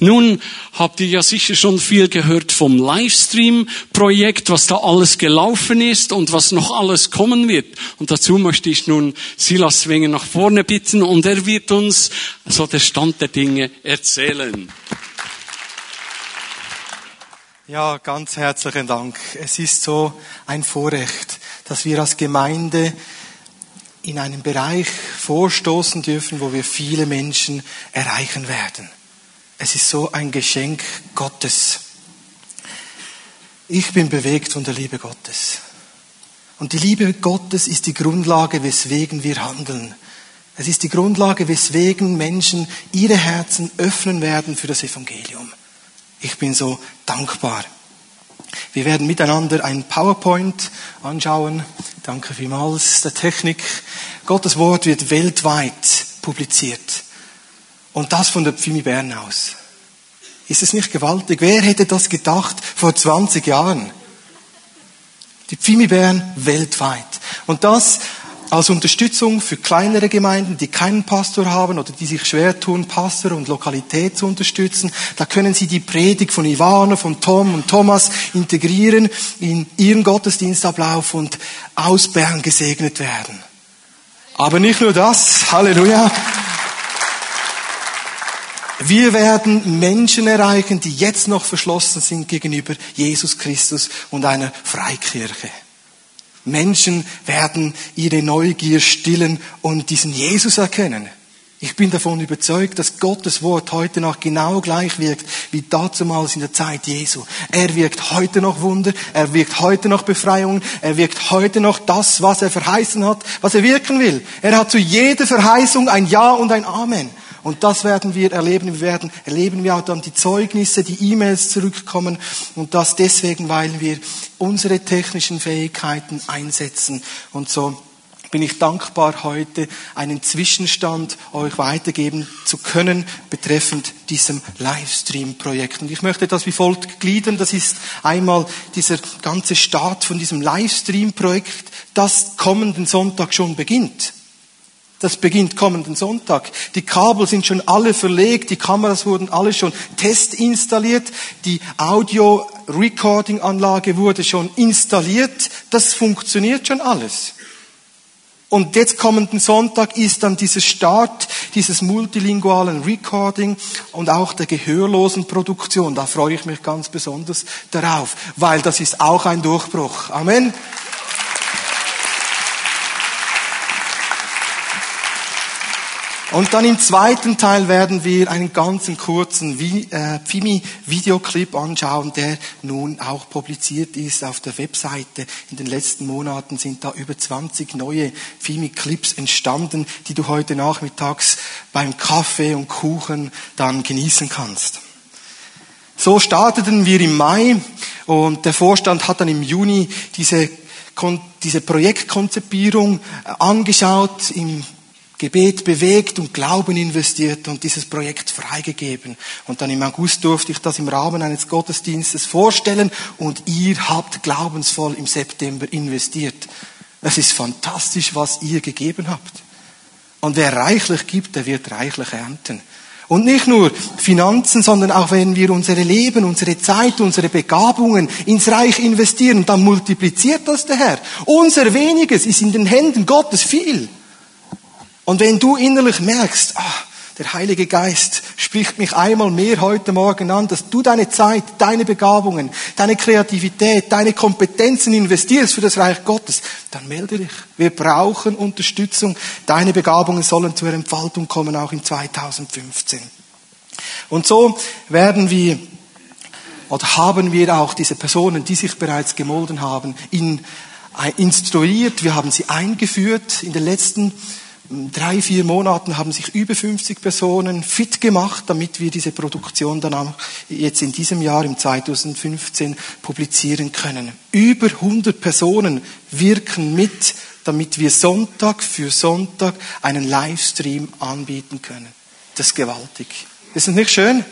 Nun habt ihr ja sicher schon viel gehört vom Livestream-Projekt, was da alles gelaufen ist und was noch alles kommen wird. Und dazu möchte ich nun Silas Wenger nach vorne bitten und er wird uns so der Stand der Dinge erzählen. Ja, ganz herzlichen Dank. Es ist so ein Vorrecht, dass wir als Gemeinde in einen Bereich vorstoßen dürfen, wo wir viele Menschen erreichen werden. Es ist so ein Geschenk Gottes. Ich bin bewegt von der Liebe Gottes. Und die Liebe Gottes ist die Grundlage, weswegen wir handeln. Es ist die Grundlage, weswegen Menschen ihre Herzen öffnen werden für das Evangelium. Ich bin so dankbar. Wir werden miteinander ein PowerPoint anschauen. Danke vielmals der Technik. Gottes Wort wird weltweit publiziert. Und das von der Pfimi Bern aus. Ist es nicht gewaltig? Wer hätte das gedacht vor 20 Jahren? Die Pfimi Bern weltweit. Und das als Unterstützung für kleinere Gemeinden, die keinen Pastor haben oder die sich schwer tun, Pastor und Lokalität zu unterstützen. Da können Sie die Predigt von Ivana, von Tom und Thomas integrieren in Ihren Gottesdienstablauf und aus Bern gesegnet werden. Aber nicht nur das. Halleluja. Wir werden Menschen erreichen, die jetzt noch verschlossen sind gegenüber Jesus Christus und einer Freikirche. Menschen werden ihre Neugier stillen und diesen Jesus erkennen. Ich bin davon überzeugt, dass Gottes Wort heute noch genau gleich wirkt wie damals in der Zeit Jesu. Er wirkt heute noch Wunder, er wirkt heute noch Befreiung, er wirkt heute noch das, was er verheißen hat, was er wirken will. Er hat zu jeder Verheißung ein Ja und ein Amen. Und das werden wir erleben. Wir werden erleben, wie auch dann die Zeugnisse, die E-Mails zurückkommen. Und das deswegen, weil wir unsere technischen Fähigkeiten einsetzen. Und so bin ich dankbar, heute einen Zwischenstand euch weitergeben zu können betreffend diesem Livestream-Projekt. Und ich möchte das wie folgt gliedern. Das ist einmal dieser ganze Start von diesem Livestream-Projekt, das kommenden Sonntag schon beginnt. Das beginnt kommenden Sonntag. Die Kabel sind schon alle verlegt, die Kameras wurden alle schon testinstalliert, die Audio-Recording-Anlage wurde schon installiert. Das funktioniert schon alles. Und jetzt kommenden Sonntag ist dann dieser Start dieses multilingualen Recording und auch der gehörlosen Produktion. Da freue ich mich ganz besonders darauf, weil das ist auch ein Durchbruch. Amen. Und dann im zweiten Teil werden wir einen ganzen kurzen äh, Pfimi-Videoclip anschauen, der nun auch publiziert ist auf der Webseite. In den letzten Monaten sind da über 20 neue Pfimi-Clips entstanden, die du heute nachmittags beim Kaffee und Kuchen dann genießen kannst. So starteten wir im Mai und der Vorstand hat dann im Juni diese, diese Projektkonzipierung äh, angeschaut im Gebet bewegt und Glauben investiert und dieses Projekt freigegeben. Und dann im August durfte ich das im Rahmen eines Gottesdienstes vorstellen und ihr habt glaubensvoll im September investiert. Es ist fantastisch, was ihr gegeben habt. Und wer reichlich gibt, der wird reichlich ernten. Und nicht nur Finanzen, sondern auch wenn wir unsere Leben, unsere Zeit, unsere Begabungen ins Reich investieren, dann multipliziert das der Herr. Unser weniges ist in den Händen Gottes viel. Und wenn du innerlich merkst, ah, der Heilige Geist spricht mich einmal mehr heute Morgen an, dass du deine Zeit, deine Begabungen, deine Kreativität, deine Kompetenzen investierst für das Reich Gottes, dann melde dich. Wir brauchen Unterstützung. Deine Begabungen sollen zur Entfaltung kommen, auch in 2015. Und so werden wir oder haben wir auch diese Personen, die sich bereits gemolden haben, in, äh, instruiert. Wir haben sie eingeführt in den letzten drei, vier Monaten haben sich über 50 Personen fit gemacht, damit wir diese Produktion dann auch jetzt in diesem Jahr, im 2015, publizieren können. Über 100 Personen wirken mit, damit wir Sonntag für Sonntag einen Livestream anbieten können. Das ist gewaltig. Ist das nicht schön?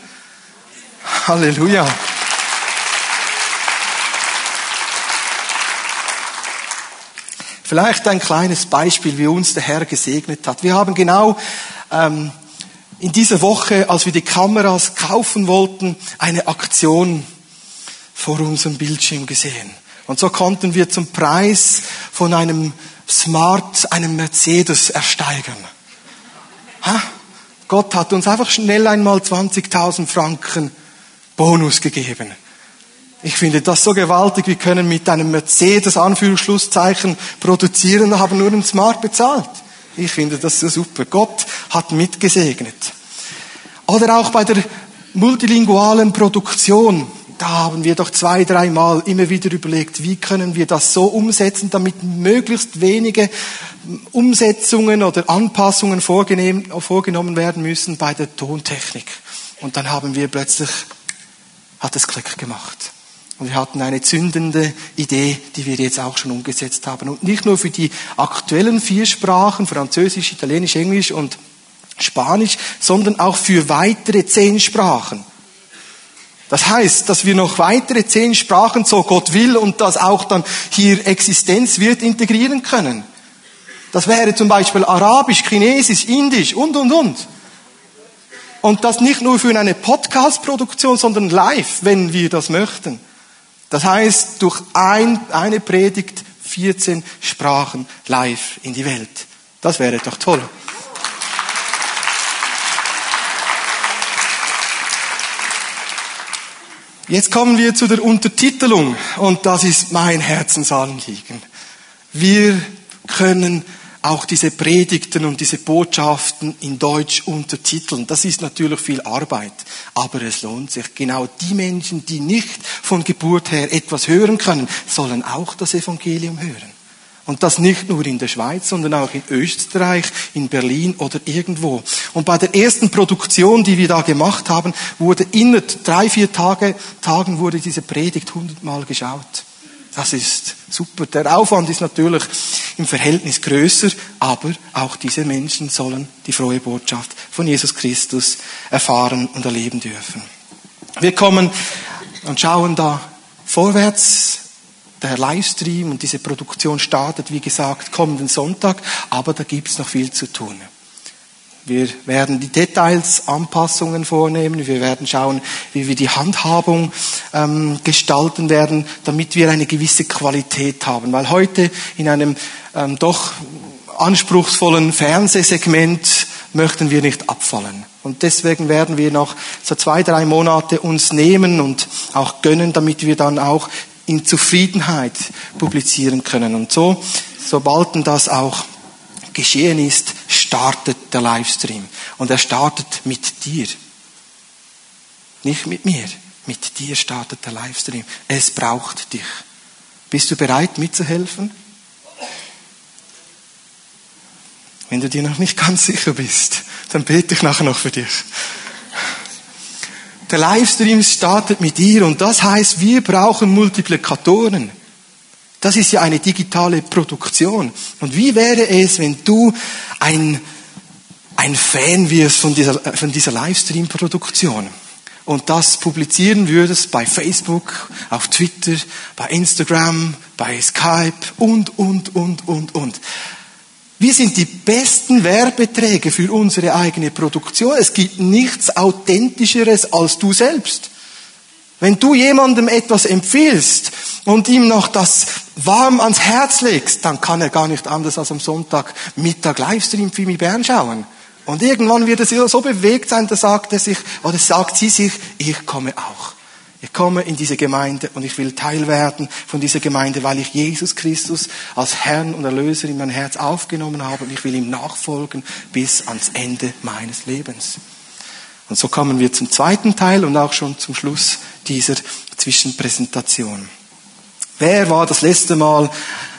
Halleluja. Vielleicht ein kleines Beispiel, wie uns der Herr gesegnet hat. Wir haben genau ähm, in dieser Woche, als wir die Kameras kaufen wollten, eine Aktion vor unserem Bildschirm gesehen. Und so konnten wir zum Preis von einem Smart, einem Mercedes ersteigern. Ha? Gott hat uns einfach schnell einmal 20.000 Franken Bonus gegeben. Ich finde das so gewaltig. Wir können mit einem Mercedes Anführungsschlusszeichen produzieren haben nur einen Smart bezahlt. Ich finde das so super. Gott hat mitgesegnet. Oder auch bei der multilingualen Produktion. Da haben wir doch zwei, dreimal immer wieder überlegt, wie können wir das so umsetzen, damit möglichst wenige Umsetzungen oder Anpassungen vorgenommen werden müssen bei der Tontechnik. Und dann haben wir plötzlich, hat es Klick gemacht. Und wir hatten eine zündende Idee, die wir jetzt auch schon umgesetzt haben. Und nicht nur für die aktuellen vier Sprachen, Französisch, Italienisch, Englisch und Spanisch, sondern auch für weitere zehn Sprachen. Das heißt, dass wir noch weitere zehn Sprachen, so Gott will, und das auch dann hier Existenz wird, integrieren können. Das wäre zum Beispiel Arabisch, Chinesisch, Indisch und, und, und. Und das nicht nur für eine Podcast-Produktion, sondern live, wenn wir das möchten. Das heißt, durch ein, eine Predigt 14 Sprachen live in die Welt. Das wäre doch toll. Jetzt kommen wir zu der Untertitelung und das ist mein Herzensanliegen. Wir können auch diese Predigten und diese Botschaften in Deutsch untertiteln. Das ist natürlich viel Arbeit, aber es lohnt sich. Genau die Menschen, die nicht von Geburt her etwas hören können, sollen auch das Evangelium hören. Und das nicht nur in der Schweiz, sondern auch in Österreich, in Berlin oder irgendwo. Und bei der ersten Produktion, die wir da gemacht haben, wurde innerhalb drei, vier Tage, Tagen wurde diese Predigt hundertmal geschaut. Das ist super. Der Aufwand ist natürlich im Verhältnis größer, aber auch diese Menschen sollen die frohe Botschaft von Jesus Christus erfahren und erleben dürfen. Wir kommen und schauen da vorwärts. Der Livestream und diese Produktion startet, wie gesagt, kommenden Sonntag, aber da gibt's noch viel zu tun. Wir werden die Details, Anpassungen vornehmen. Wir werden schauen, wie wir die Handhabung ähm, gestalten werden, damit wir eine gewisse Qualität haben. Weil heute in einem ähm, doch anspruchsvollen Fernsehsegment möchten wir nicht abfallen. Und deswegen werden wir noch so zwei, drei Monate uns nehmen und auch gönnen, damit wir dann auch in Zufriedenheit publizieren können. Und so, sobald das auch geschehen ist, startet der Livestream. Und er startet mit dir. Nicht mit mir. Mit dir startet der Livestream. Es braucht dich. Bist du bereit mitzuhelfen? Wenn du dir noch nicht ganz sicher bist, dann bete ich nachher noch für dich. Der Livestream startet mit dir und das heißt, wir brauchen Multiplikatoren. Das ist ja eine digitale Produktion. Und wie wäre es, wenn du ein, ein Fan wirst von dieser, von dieser Livestream-Produktion? Und das publizieren würdest bei Facebook, auf Twitter, bei Instagram, bei Skype und, und, und, und, und. Wir sind die besten Werbeträger für unsere eigene Produktion. Es gibt nichts Authentischeres als du selbst. Wenn du jemandem etwas empfiehlst und ihm noch das warm ans Herz legst, dann kann er gar nicht anders als am Sonntag Mittag Livestream für mich Bern schauen. Und irgendwann wird er so bewegt sein, da sagt er sich, oder sagt sie sich, ich komme auch. Ich komme in diese Gemeinde und ich will Teil werden von dieser Gemeinde, weil ich Jesus Christus als Herrn und Erlöser in mein Herz aufgenommen habe und ich will ihm nachfolgen bis ans Ende meines Lebens. Und so kommen wir zum zweiten Teil und auch schon zum Schluss dieser Zwischenpräsentation. Wer war das letzte Mal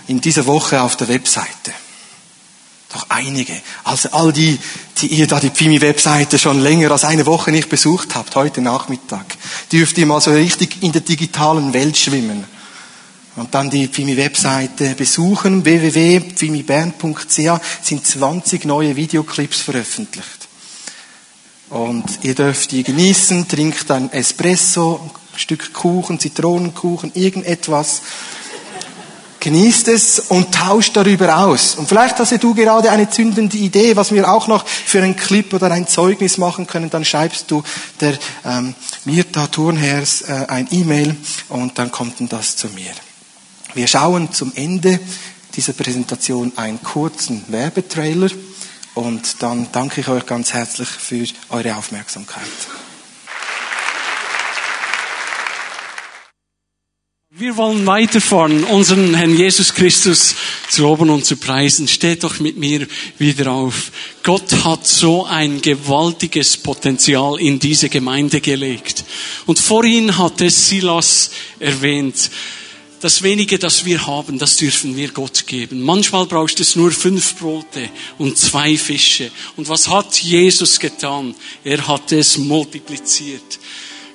in dieser Woche auf der Webseite? Doch einige. Also all die, die ihr da die Pimi-Webseite schon länger als eine Woche nicht besucht habt, heute Nachmittag, dürft ihr mal so richtig in der digitalen Welt schwimmen. Und dann die Pimi-Webseite besuchen, www.pimibern.ch sind 20 neue Videoclips veröffentlicht. Und ihr dürft die genießen, trinkt ein Espresso, Stück Kuchen, Zitronenkuchen, irgendetwas. Genießt es und tauscht darüber aus. Und vielleicht hast du gerade eine zündende Idee, was wir auch noch für einen Clip oder ein Zeugnis machen können. Dann schreibst du der ähm, Mirta Turnhers äh, ein E-Mail und dann kommt das zu mir. Wir schauen zum Ende dieser Präsentation einen kurzen Werbetrailer und dann danke ich euch ganz herzlich für eure Aufmerksamkeit. Wir wollen weiterfahren, unseren Herrn Jesus Christus zu loben und zu preisen. Steht doch mit mir wieder auf. Gott hat so ein gewaltiges Potenzial in diese Gemeinde gelegt. Und vorhin hat es Silas erwähnt. Das wenige, das wir haben, das dürfen wir Gott geben. Manchmal brauchst es nur fünf Brote und zwei Fische. Und was hat Jesus getan? Er hat es multipliziert.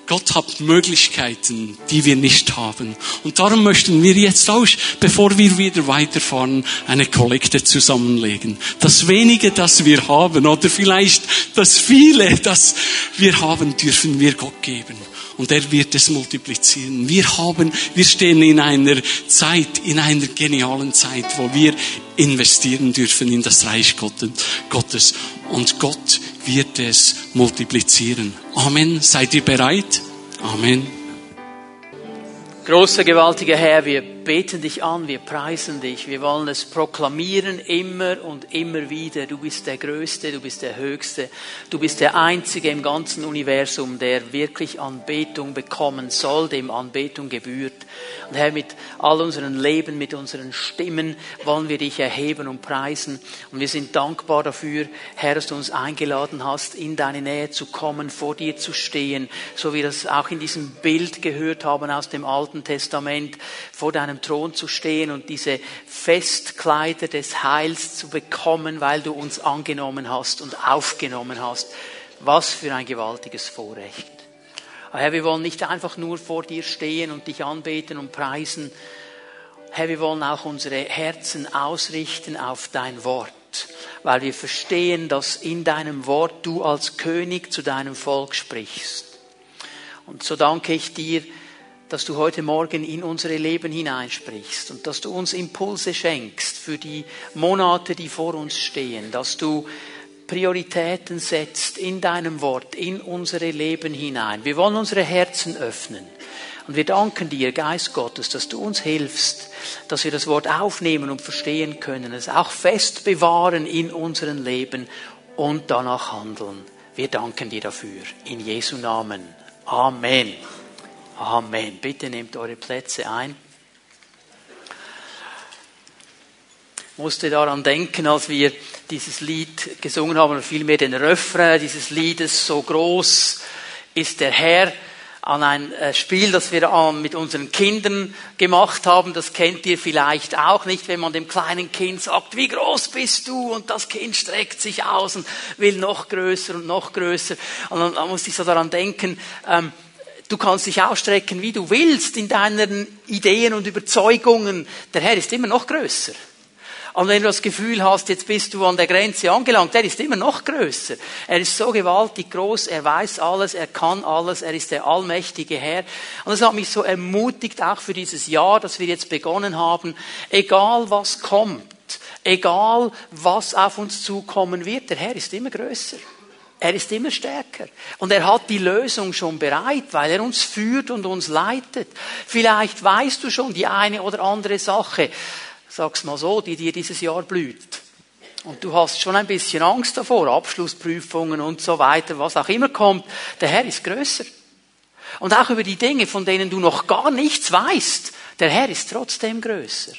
Gott hat Möglichkeiten, die wir nicht haben. Und darum möchten wir jetzt auch, bevor wir wieder weiterfahren, eine Kollekte zusammenlegen. Das wenige, das wir haben, oder vielleicht das viele, das wir haben, dürfen wir Gott geben und er wird es multiplizieren. Wir haben, wir stehen in einer Zeit, in einer genialen Zeit, wo wir investieren dürfen in das Reich Gottes und Gott wird es multiplizieren. Amen. Seid ihr bereit? Amen. Großer, gewaltiger Herr, wir beten dich an, wir preisen dich, wir wollen es proklamieren immer und immer wieder. Du bist der Größte, du bist der Höchste, du bist der Einzige im ganzen Universum, der wirklich Anbetung bekommen soll, dem Anbetung gebührt. Und Herr, mit all unseren Leben, mit unseren Stimmen wollen wir dich erheben und preisen. Und wir sind dankbar dafür, Herr, dass du uns eingeladen hast, in deine Nähe zu kommen, vor dir zu stehen, so wie wir das auch in diesem Bild gehört haben aus dem Alten Testament, vor deinem deinem Thron zu stehen und diese Festkleider des Heils zu bekommen, weil du uns angenommen hast und aufgenommen hast. Was für ein gewaltiges Vorrecht. Herr, wir wollen nicht einfach nur vor dir stehen und dich anbeten und preisen. Herr, wir wollen auch unsere Herzen ausrichten auf dein Wort, weil wir verstehen, dass in deinem Wort du als König zu deinem Volk sprichst. Und so danke ich dir, dass du heute Morgen in unsere Leben hineinsprichst und dass du uns Impulse schenkst für die Monate, die vor uns stehen, dass du Prioritäten setzt in deinem Wort, in unsere Leben hinein. Wir wollen unsere Herzen öffnen. Und wir danken dir, Geist Gottes, dass du uns hilfst, dass wir das Wort aufnehmen und verstehen können, es auch fest bewahren in unserem Leben und danach handeln. Wir danken dir dafür. In Jesu Namen. Amen. Amen. Bitte nehmt eure Plätze ein. Ich musste daran denken, als wir dieses Lied gesungen haben, oder vielmehr den Refrain dieses Liedes, so groß ist der Herr, an ein äh, Spiel, das wir mit unseren Kindern gemacht haben. Das kennt ihr vielleicht auch nicht, wenn man dem kleinen Kind sagt, wie groß bist du? Und das Kind streckt sich aus und will noch größer und noch größer. Und dann, musste ich so daran denken, ähm, Du kannst dich ausstrecken, wie du willst in deinen Ideen und Überzeugungen. Der Herr ist immer noch größer. Und wenn du das Gefühl hast, jetzt bist du an der Grenze angelangt, der ist immer noch größer. Er ist so gewaltig groß, er weiß alles, er kann alles, er ist der allmächtige Herr. Und das hat mich so ermutigt, auch für dieses Jahr, das wir jetzt begonnen haben, egal was kommt, egal was auf uns zukommen wird, der Herr ist immer größer. Er ist immer stärker. Und er hat die Lösung schon bereit, weil er uns führt und uns leitet. Vielleicht weißt du schon die eine oder andere Sache, sag's mal so, die dir dieses Jahr blüht. Und du hast schon ein bisschen Angst davor, Abschlussprüfungen und so weiter, was auch immer kommt. Der Herr ist größer. Und auch über die Dinge, von denen du noch gar nichts weißt, der Herr ist trotzdem größer.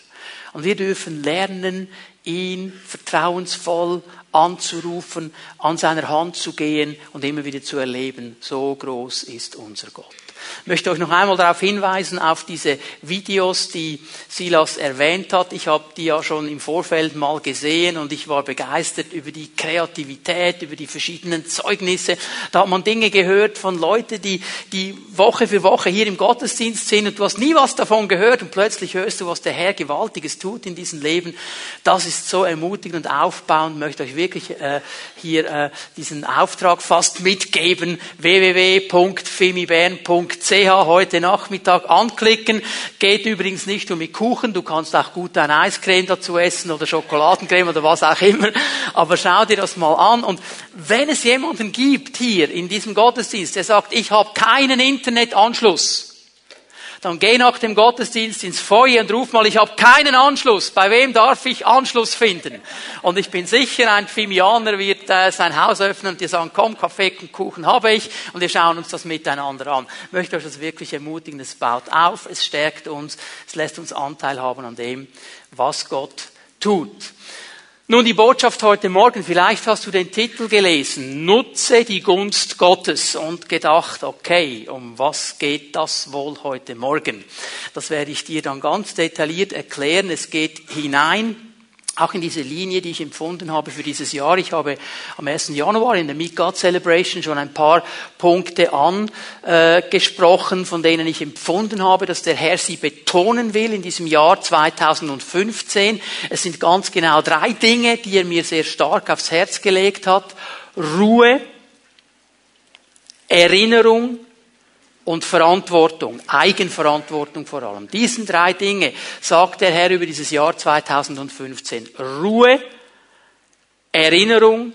Und wir dürfen lernen, ihn vertrauensvoll anzurufen, an seiner Hand zu gehen und immer wieder zu erleben, so groß ist unser Gott. Ich möchte euch noch einmal darauf hinweisen, auf diese Videos, die Silas erwähnt hat. Ich habe die ja schon im Vorfeld mal gesehen und ich war begeistert über die Kreativität, über die verschiedenen Zeugnisse. Da hat man Dinge gehört von Leuten, die, die Woche für Woche hier im Gottesdienst sind und du hast nie was davon gehört und plötzlich hörst du, was der Herr Gewaltiges tut in diesem Leben. Das ist so ermutigend und aufbauend. Ich möchte euch wirklich äh, hier äh, diesen Auftrag fast mitgeben. www.femibern.ch heute Nachmittag anklicken. Geht übrigens nicht nur mit Kuchen, du kannst auch gut ein Eiscreme dazu essen oder Schokoladencreme oder was auch immer. Aber schau dir das mal an. Und wenn es jemanden gibt hier in diesem Gottesdienst, der sagt, ich habe keinen Internetanschluss, dann geh nach dem Gottesdienst ins Feuer und ruf mal, ich habe keinen Anschluss. Bei wem darf ich Anschluss finden? Und ich bin sicher, ein Phimianer wird äh, sein Haus öffnen und dir sagen, komm, Kaffee und Kuchen habe ich und wir schauen uns das miteinander an. Ich möchte euch das wirklich ermutigen. Es baut auf, es stärkt uns, es lässt uns Anteil haben an dem, was Gott tut. Nun die Botschaft heute Morgen, vielleicht hast du den Titel gelesen, nutze die Gunst Gottes und gedacht, okay, um was geht das wohl heute Morgen? Das werde ich dir dann ganz detailliert erklären. Es geht hinein auch in diese Linie, die ich empfunden habe für dieses Jahr. Ich habe am 1. Januar in der Meet God Celebration schon ein paar Punkte angesprochen, von denen ich empfunden habe, dass der Herr sie betonen will in diesem Jahr 2015. Es sind ganz genau drei Dinge, die er mir sehr stark aufs Herz gelegt hat. Ruhe, Erinnerung und Verantwortung, Eigenverantwortung vor allem. Diesen drei Dinge sagt der Herr über dieses Jahr 2015. Ruhe, Erinnerung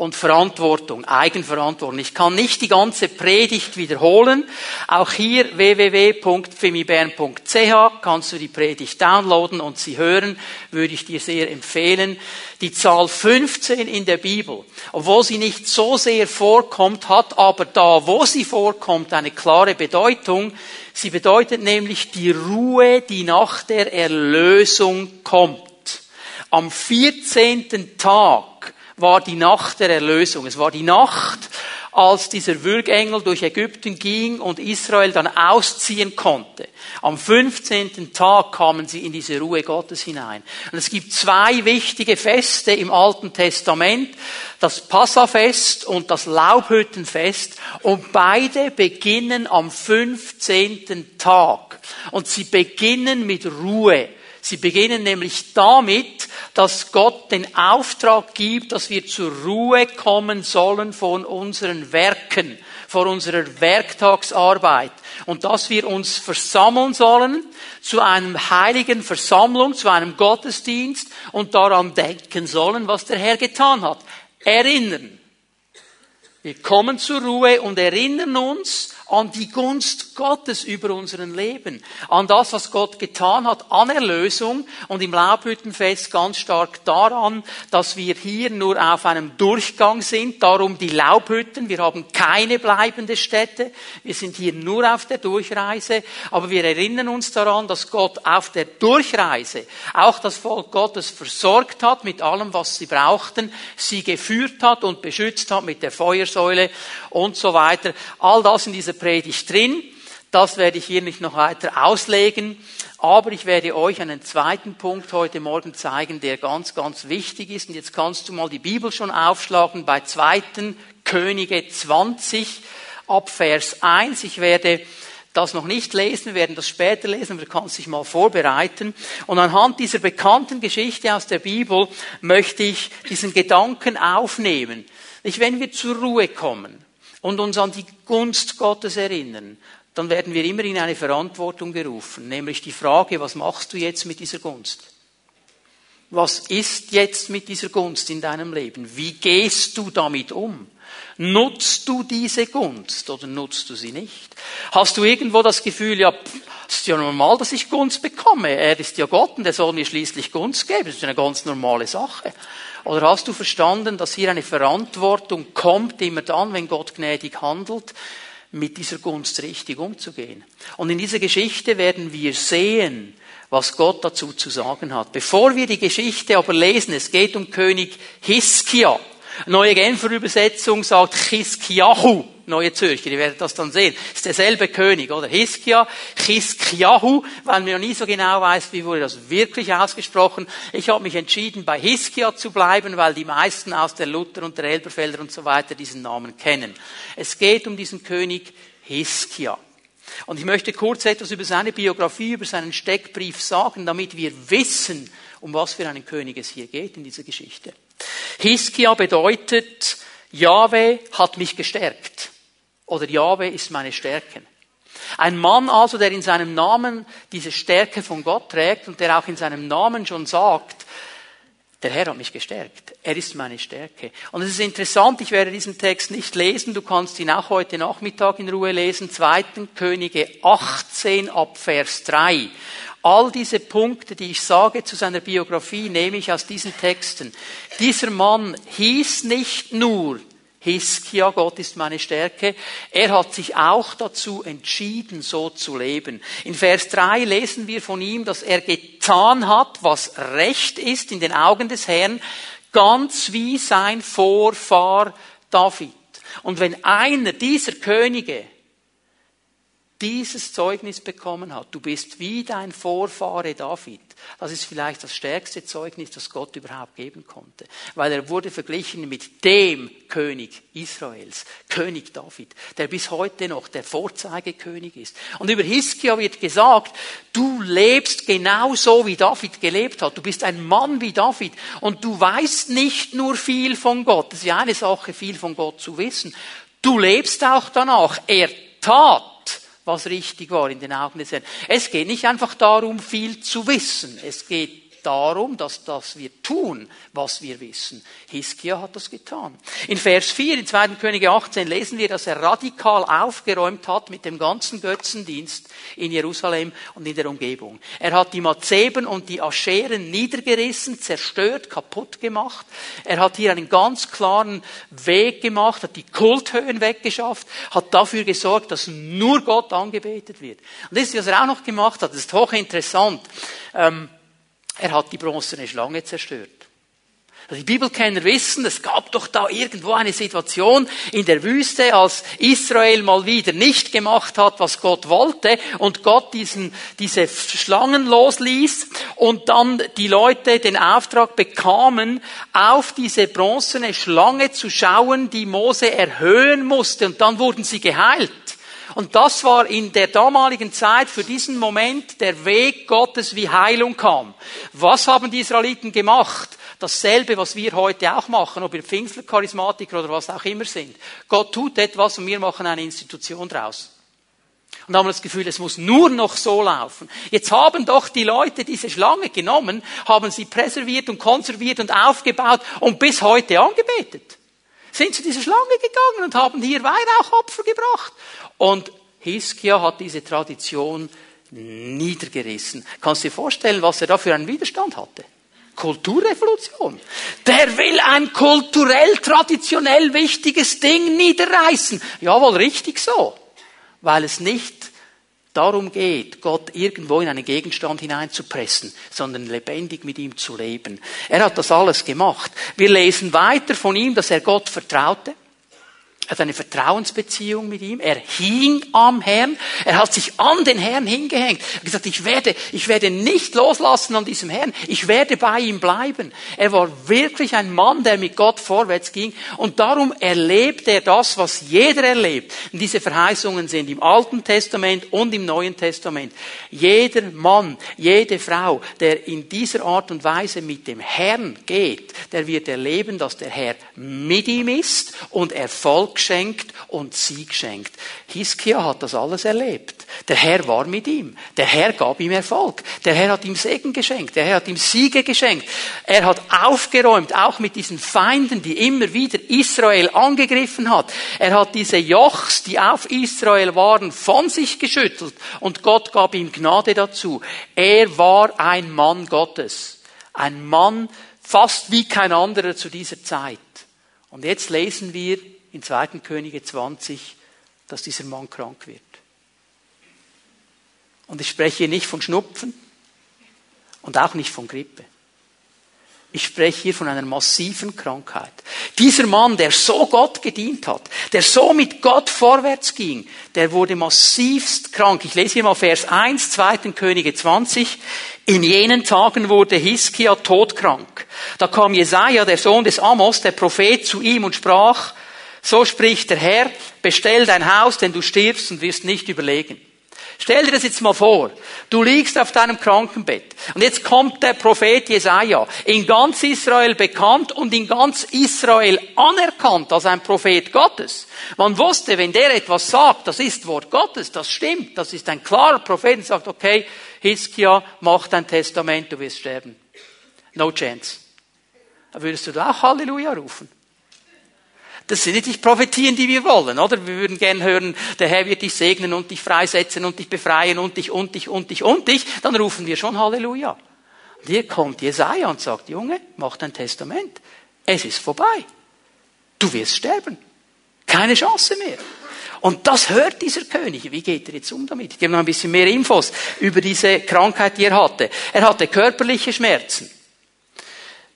und Verantwortung, Eigenverantwortung. Ich kann nicht die ganze Predigt wiederholen. Auch hier www.femibern.ch kannst du die Predigt downloaden und sie hören, würde ich dir sehr empfehlen. Die Zahl 15 in der Bibel, obwohl sie nicht so sehr vorkommt, hat aber da, wo sie vorkommt, eine klare Bedeutung. Sie bedeutet nämlich die Ruhe, die nach der Erlösung kommt. Am 14. Tag war die Nacht der Erlösung. Es war die Nacht, als dieser Würgengel durch Ägypten ging und Israel dann ausziehen konnte. Am 15. Tag kamen sie in diese Ruhe Gottes hinein. Und es gibt zwei wichtige Feste im Alten Testament, das Passafest und das Laubhüttenfest. Und beide beginnen am 15. Tag. Und sie beginnen mit Ruhe. Sie beginnen nämlich damit, dass Gott den Auftrag gibt, dass wir zur Ruhe kommen sollen von unseren Werken, von unserer Werktagsarbeit und dass wir uns versammeln sollen zu einem heiligen Versammlung, zu einem Gottesdienst und daran denken sollen, was der Herr getan hat. Erinnern. Wir kommen zur Ruhe und erinnern uns an die Gunst Gottes über unseren Leben, an das, was Gott getan hat, an Erlösung. Und im Laubhüttenfest ganz stark daran, dass wir hier nur auf einem Durchgang sind, darum die Laubhütten, wir haben keine bleibende Stätte, wir sind hier nur auf der Durchreise, aber wir erinnern uns daran, dass Gott auf der Durchreise auch das Volk Gottes versorgt hat mit allem, was sie brauchten, sie geführt hat und beschützt hat mit der Feuersäule und so weiter. All das in dieser Predigt drin. Das werde ich hier nicht noch weiter auslegen. Aber ich werde euch einen zweiten Punkt heute Morgen zeigen, der ganz, ganz wichtig ist. Und jetzt kannst du mal die Bibel schon aufschlagen bei 2. Könige 20 ab Vers 1. Ich werde das noch nicht lesen, wir werden das später lesen, aber du kannst dich mal vorbereiten. Und anhand dieser bekannten Geschichte aus der Bibel möchte ich diesen Gedanken aufnehmen. Nicht, wenn wir zur Ruhe kommen, und uns an die Gunst Gottes erinnern, dann werden wir immer in eine Verantwortung gerufen, nämlich die Frage, was machst du jetzt mit dieser Gunst? Was ist jetzt mit dieser Gunst in deinem Leben? Wie gehst du damit um? Nutzt du diese Gunst oder nutzt du sie nicht? Hast du irgendwo das Gefühl, ja, es ist ja normal, dass ich Gunst bekomme. Er ist ja Gott und er soll mir schließlich Gunst geben. Das ist eine ganz normale Sache. Oder hast du verstanden, dass hier eine Verantwortung kommt, immer dann, wenn Gott gnädig handelt, mit dieser Gunst richtig umzugehen? Und in dieser Geschichte werden wir sehen, was Gott dazu zu sagen hat. Bevor wir die Geschichte aber lesen, es geht um König Hiskia. Neue Genfer Übersetzung sagt Chiskiahu. Neue Zürcher, ihr werdet das dann sehen. Ist derselbe König, oder? Hiskia, Hiskiahu, weil man ja nie so genau weiß, wie wurde das wirklich ausgesprochen. Ich habe mich entschieden, bei Hiskia zu bleiben, weil die meisten aus der Luther und der Elberfelder und so weiter diesen Namen kennen. Es geht um diesen König Hiskia. Und ich möchte kurz etwas über seine Biografie, über seinen Steckbrief sagen, damit wir wissen, um was für einen König es hier geht in dieser Geschichte. Hiskia bedeutet, Jahwe hat mich gestärkt oder Jahwe ist meine Stärke. Ein Mann also, der in seinem Namen diese Stärke von Gott trägt und der auch in seinem Namen schon sagt, der Herr hat mich gestärkt. Er ist meine Stärke. Und es ist interessant, ich werde diesen Text nicht lesen, du kannst ihn auch heute Nachmittag in Ruhe lesen, 2. Könige 18 ab Vers 3. All diese Punkte, die ich sage zu seiner Biografie, nehme ich aus diesen Texten. Dieser Mann hieß nicht nur Hiskia, Gott ist meine Stärke. Er hat sich auch dazu entschieden, so zu leben. In Vers 3 lesen wir von ihm, dass er getan hat, was recht ist in den Augen des Herrn, ganz wie sein Vorfahr David. Und wenn einer dieser Könige dieses Zeugnis bekommen hat, du bist wie dein Vorfahre David, das ist vielleicht das stärkste Zeugnis, das Gott überhaupt geben konnte. Weil er wurde verglichen mit dem König Israels, König David, der bis heute noch der Vorzeigekönig ist. Und über Hiskia wird gesagt, du lebst genauso wie David gelebt hat. Du bist ein Mann wie David und du weißt nicht nur viel von Gott. Das ist ja eine Sache, viel von Gott zu wissen. Du lebst auch danach. Er tat was richtig war in den Augen des Herrn. Es geht nicht einfach darum, viel zu wissen. Es geht darum, dass das wir tun, was wir wissen. Hiskia hat das getan. In Vers 4 in 2. Könige 18 lesen wir, dass er radikal aufgeräumt hat mit dem ganzen Götzendienst in Jerusalem und in der Umgebung. Er hat die Mazeben und die Ascheren niedergerissen, zerstört, kaputt gemacht. Er hat hier einen ganz klaren Weg gemacht, hat die Kulthöhen weggeschafft, hat dafür gesorgt, dass nur Gott angebetet wird. Und das ist, was er auch noch gemacht hat, das ist hochinteressant. Ähm, er hat die bronzene Schlange zerstört. Also die Bibelkenner wissen, es gab doch da irgendwo eine Situation in der Wüste, als Israel mal wieder nicht gemacht hat, was Gott wollte und Gott diesen, diese Schlangen losließ und dann die Leute den Auftrag bekamen, auf diese bronzene Schlange zu schauen, die Mose erhöhen musste und dann wurden sie geheilt. Und das war in der damaligen Zeit für diesen Moment der Weg Gottes, wie Heilung kam. Was haben die Israeliten gemacht? Dasselbe, was wir heute auch machen, ob wir Pfingstler-Charismatiker oder was auch immer sind. Gott tut etwas und wir machen eine Institution draus. Und haben das Gefühl, es muss nur noch so laufen. Jetzt haben doch die Leute diese Schlange genommen, haben sie präserviert und konserviert und aufgebaut und bis heute angebetet. Sind zu dieser Schlange gegangen und haben hier Weihrauchopfer gebracht. Und Hiskia hat diese Tradition niedergerissen. Kannst du dir vorstellen, was er da für einen Widerstand hatte? Kulturrevolution. Der will ein kulturell, traditionell wichtiges Ding niederreißen. Jawohl, richtig so. Weil es nicht darum geht, Gott irgendwo in einen Gegenstand hineinzupressen, sondern lebendig mit ihm zu leben. Er hat das alles gemacht. Wir lesen weiter von ihm, dass er Gott vertraute. Er hat eine Vertrauensbeziehung mit ihm. Er hing am Herrn. Er hat sich an den Herrn hingehängt. Er hat gesagt, ich werde, ich werde nicht loslassen an diesem Herrn. Ich werde bei ihm bleiben. Er war wirklich ein Mann, der mit Gott vorwärts ging. Und darum erlebt er das, was jeder erlebt. Und diese Verheißungen sind im Alten Testament und im Neuen Testament. Jeder Mann, jede Frau, der in dieser Art und Weise mit dem Herrn geht, der wird erleben, dass der Herr mit ihm ist und Erfolg geschenkt und Sieg schenkt. Hiskia hat das alles erlebt. Der Herr war mit ihm. Der Herr gab ihm Erfolg. Der Herr hat ihm Segen geschenkt. Der Herr hat ihm Siege geschenkt. Er hat aufgeräumt, auch mit diesen Feinden, die immer wieder Israel angegriffen hat. Er hat diese Jochs, die auf Israel waren, von sich geschüttelt und Gott gab ihm Gnade dazu. Er war ein Mann Gottes. Ein Mann fast wie kein anderer zu dieser Zeit. Und jetzt lesen wir in 2. Könige 20, dass dieser Mann krank wird. Und ich spreche hier nicht von Schnupfen und auch nicht von Grippe. Ich spreche hier von einer massiven Krankheit. Dieser Mann, der so Gott gedient hat, der so mit Gott vorwärts ging, der wurde massivst krank. Ich lese hier mal Vers 1, 2. Könige 20. In jenen Tagen wurde Hiskia todkrank. Da kam Jesaja, der Sohn des Amos, der Prophet, zu ihm und sprach, so spricht der Herr, bestell dein Haus, denn du stirbst und wirst nicht überlegen. Stell dir das jetzt mal vor. Du liegst auf deinem Krankenbett. Und jetzt kommt der Prophet Jesaja. In ganz Israel bekannt und in ganz Israel anerkannt als ein Prophet Gottes. Man wusste, wenn der etwas sagt, das ist Wort Gottes, das stimmt, das ist ein klarer Prophet und sagt, okay, Hiskia, mach dein Testament, du wirst sterben. No chance. Würdest du da auch Halleluja rufen? Das sind nicht die Prophetien, die wir wollen, oder? Wir würden gern hören, der Herr wird dich segnen und dich freisetzen und dich befreien und dich und dich und dich und dich. Dann rufen wir schon Halleluja. Und hier kommt Jesaja und sagt, Junge, mach dein Testament. Es ist vorbei. Du wirst sterben. Keine Chance mehr. Und das hört dieser König. Wie geht er jetzt um damit? Ich gebe noch ein bisschen mehr Infos über diese Krankheit, die er hatte. Er hatte körperliche Schmerzen.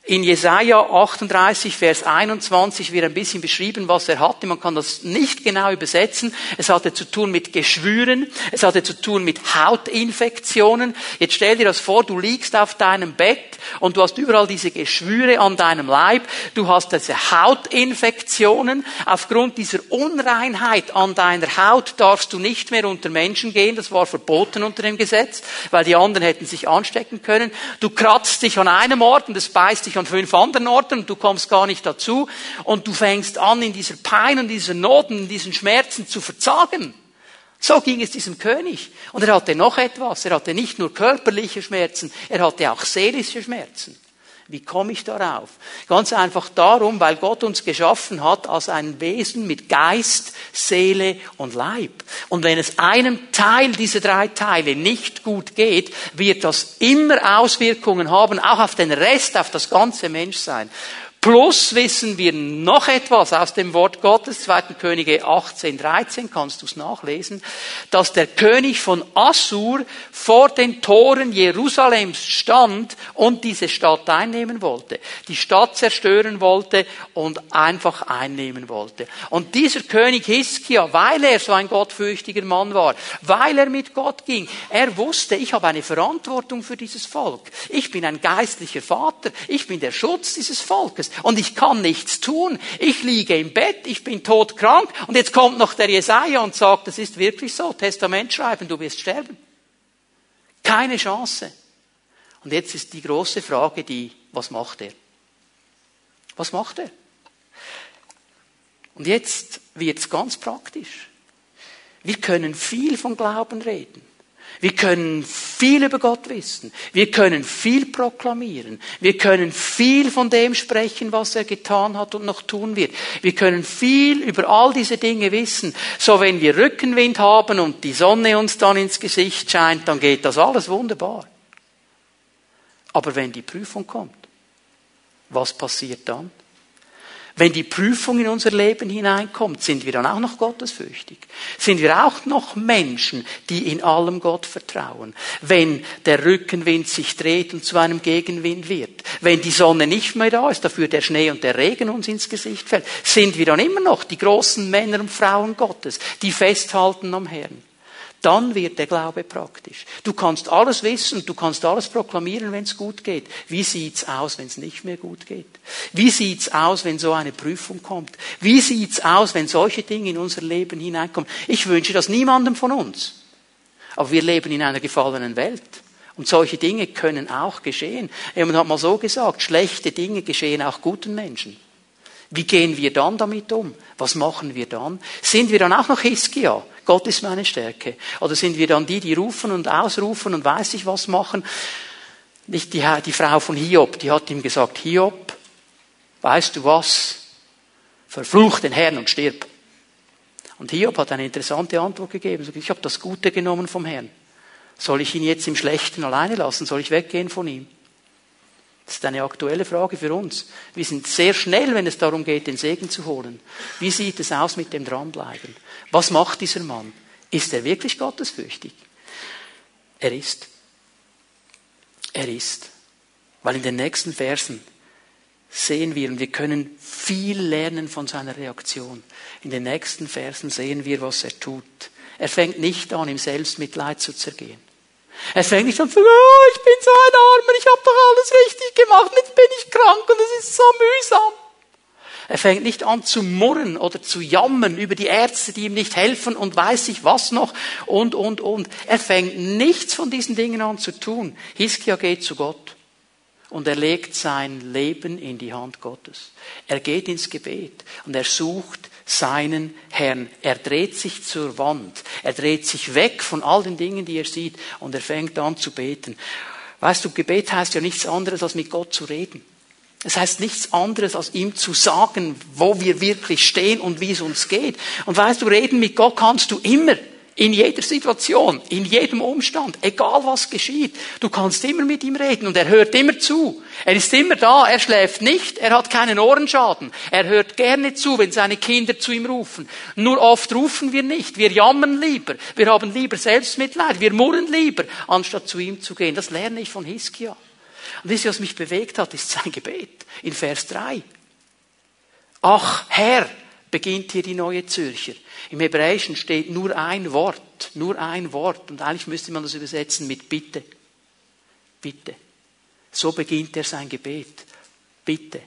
In Jesaja 38, Vers 21 wird ein bisschen beschrieben, was er hatte. Man kann das nicht genau übersetzen. Es hatte zu tun mit Geschwüren. Es hatte zu tun mit Hautinfektionen. Jetzt stell dir das vor, du liegst auf deinem Bett und du hast überall diese Geschwüre an deinem Leib. Du hast diese Hautinfektionen. Aufgrund dieser Unreinheit an deiner Haut darfst du nicht mehr unter Menschen gehen. Das war verboten unter dem Gesetz, weil die anderen hätten sich anstecken können. Du kratzt dich an einem Ort und es beißt dich dich an fünf anderen Orten und du kommst gar nicht dazu und du fängst an, in dieser Pein und dieser Not in diesen Schmerzen zu verzagen. So ging es diesem König. Und er hatte noch etwas. Er hatte nicht nur körperliche Schmerzen, er hatte auch seelische Schmerzen. Wie komme ich darauf? Ganz einfach darum, weil Gott uns geschaffen hat als ein Wesen mit Geist, Seele und Leib. Und wenn es einem Teil dieser drei Teile nicht gut geht, wird das immer Auswirkungen haben, auch auf den Rest, auf das ganze Menschsein. Plus wissen wir noch etwas aus dem Wort Gottes, 2. Könige 18, 13, kannst du es nachlesen, dass der König von Assur vor den Toren Jerusalems stand und diese Stadt einnehmen wollte. Die Stadt zerstören wollte und einfach einnehmen wollte. Und dieser König Hiskia, weil er so ein gottfürchtiger Mann war, weil er mit Gott ging, er wusste, ich habe eine Verantwortung für dieses Volk. Ich bin ein geistlicher Vater. Ich bin der Schutz dieses Volkes und ich kann nichts tun. Ich liege im Bett, ich bin todkrank und jetzt kommt noch der Jesaja und sagt, das ist wirklich so, Testament schreiben, du wirst sterben. Keine Chance. Und jetzt ist die große Frage die, was macht er? Was macht er? Und jetzt wird es ganz praktisch. Wir können viel von Glauben reden. Wir können viel über Gott wissen. Wir können viel proklamieren. Wir können viel von dem sprechen, was er getan hat und noch tun wird. Wir können viel über all diese Dinge wissen. So wenn wir Rückenwind haben und die Sonne uns dann ins Gesicht scheint, dann geht das alles wunderbar. Aber wenn die Prüfung kommt, was passiert dann? Wenn die Prüfung in unser Leben hineinkommt, sind wir dann auch noch gottesfürchtig? Sind wir auch noch Menschen, die in allem Gott vertrauen? Wenn der Rückenwind sich dreht und zu einem Gegenwind wird? Wenn die Sonne nicht mehr da ist, dafür der Schnee und der Regen uns ins Gesicht fällt? Sind wir dann immer noch die großen Männer und Frauen Gottes, die festhalten am Herrn? Dann wird der Glaube praktisch. Du kannst alles wissen, du kannst alles proklamieren, wenn es gut geht. Wie sieht's aus, wenn es nicht mehr gut geht? Wie sieht's aus, wenn so eine Prüfung kommt? Wie sieht's aus, wenn solche Dinge in unser Leben hineinkommen? Ich wünsche das niemandem von uns. Aber wir leben in einer gefallenen Welt. Und solche Dinge können auch geschehen. Jemand hat mal so gesagt, schlechte Dinge geschehen auch guten Menschen. Wie gehen wir dann damit um? Was machen wir dann? Sind wir dann auch noch Hiskia? Gott ist meine Stärke. Oder sind wir dann die, die rufen und ausrufen und weiß ich was machen? Nicht die, die Frau von Hiob, die hat ihm gesagt, Hiob, weißt du was? Verfluch den Herrn und stirb. Und Hiob hat eine interessante Antwort gegeben. Ich habe das Gute genommen vom Herrn. Soll ich ihn jetzt im Schlechten alleine lassen? Soll ich weggehen von ihm? Das ist eine aktuelle Frage für uns. Wir sind sehr schnell, wenn es darum geht, den Segen zu holen. Wie sieht es aus mit dem Dranbleiben? Was macht dieser Mann? Ist er wirklich gottesfürchtig? Er ist. Er ist. Weil in den nächsten Versen sehen wir, und wir können viel lernen von seiner Reaktion. In den nächsten Versen sehen wir, was er tut. Er fängt nicht an, im Selbstmitleid zu zergehen. Er fängt nicht an zu sagen, oh, ich bin so ein Armer, ich habe doch alles richtig gemacht, jetzt bin ich krank und es ist so mühsam. Er fängt nicht an zu murren oder zu jammern über die Ärzte, die ihm nicht helfen und weiß ich was noch und, und, und. Er fängt nichts von diesen Dingen an zu tun. Hiskia geht zu Gott und er legt sein Leben in die Hand Gottes. Er geht ins Gebet und er sucht seinen Herrn. Er dreht sich zur Wand. Er dreht sich weg von all den Dingen, die er sieht und er fängt an zu beten. Weißt du, Gebet heißt ja nichts anderes, als mit Gott zu reden. Es heißt nichts anderes, als ihm zu sagen, wo wir wirklich stehen und wie es uns geht. Und weißt du, reden mit Gott kannst du immer. In jeder Situation, in jedem Umstand, egal was geschieht. Du kannst immer mit ihm reden und er hört immer zu. Er ist immer da, er schläft nicht, er hat keinen Ohrenschaden. Er hört gerne zu, wenn seine Kinder zu ihm rufen. Nur oft rufen wir nicht, wir jammern lieber, wir haben lieber Selbstmitleid, wir murren lieber, anstatt zu ihm zu gehen. Das lerne ich von Hiskia. Und wisst ihr, was mich bewegt hat, ist sein Gebet in Vers 3. Ach Herr, beginnt hier die neue Zürcher. Im Hebräischen steht nur ein Wort, nur ein Wort. Und eigentlich müsste man das übersetzen mit Bitte. Bitte. So beginnt er sein Gebet. Bitte.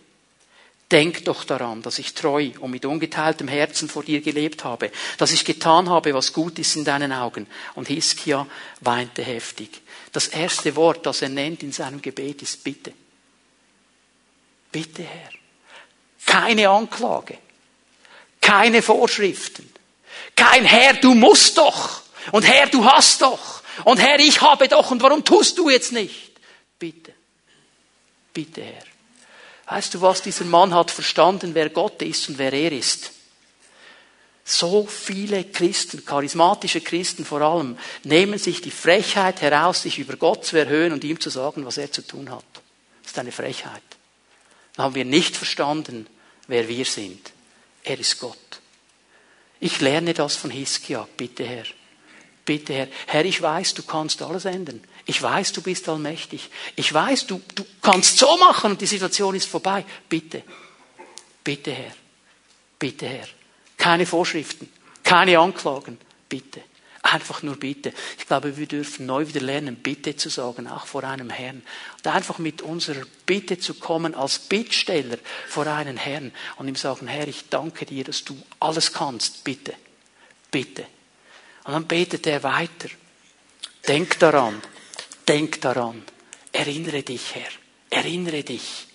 Denk doch daran, dass ich treu und mit ungeteiltem Herzen vor dir gelebt habe, dass ich getan habe, was gut ist in deinen Augen. Und Hiskia weinte heftig. Das erste Wort, das er nennt in seinem Gebet, ist Bitte. Bitte, Herr. Keine Anklage. Keine Vorschriften. Kein Herr, du musst doch. Und Herr, du hast doch. Und Herr, ich habe doch. Und warum tust du jetzt nicht? Bitte. Bitte, Herr. Weißt du was? Dieser Mann hat verstanden, wer Gott ist und wer er ist. So viele Christen, charismatische Christen vor allem, nehmen sich die Frechheit heraus, sich über Gott zu erhöhen und ihm zu sagen, was er zu tun hat. Das ist eine Frechheit. Dann haben wir nicht verstanden, wer wir sind. Er ist Gott. Ich lerne das von Hiskia, bitte Herr. Bitte Herr. Herr, ich weiß, du kannst alles ändern. Ich weiß, du bist allmächtig. Ich weiß, du, du kannst so machen und die Situation ist vorbei. Bitte. Bitte Herr. Bitte Herr. Keine Vorschriften. Keine Anklagen. Bitte. Einfach nur Bitte. Ich glaube, wir dürfen neu wieder lernen, Bitte zu sagen, auch vor einem Herrn. Und einfach mit unserer Bitte zu kommen als Bittsteller vor einen Herrn und ihm sagen, Herr, ich danke dir, dass du alles kannst. Bitte. Bitte. Und dann betet er weiter. Denk daran. Denk daran. Erinnere dich, Herr. Erinnere dich.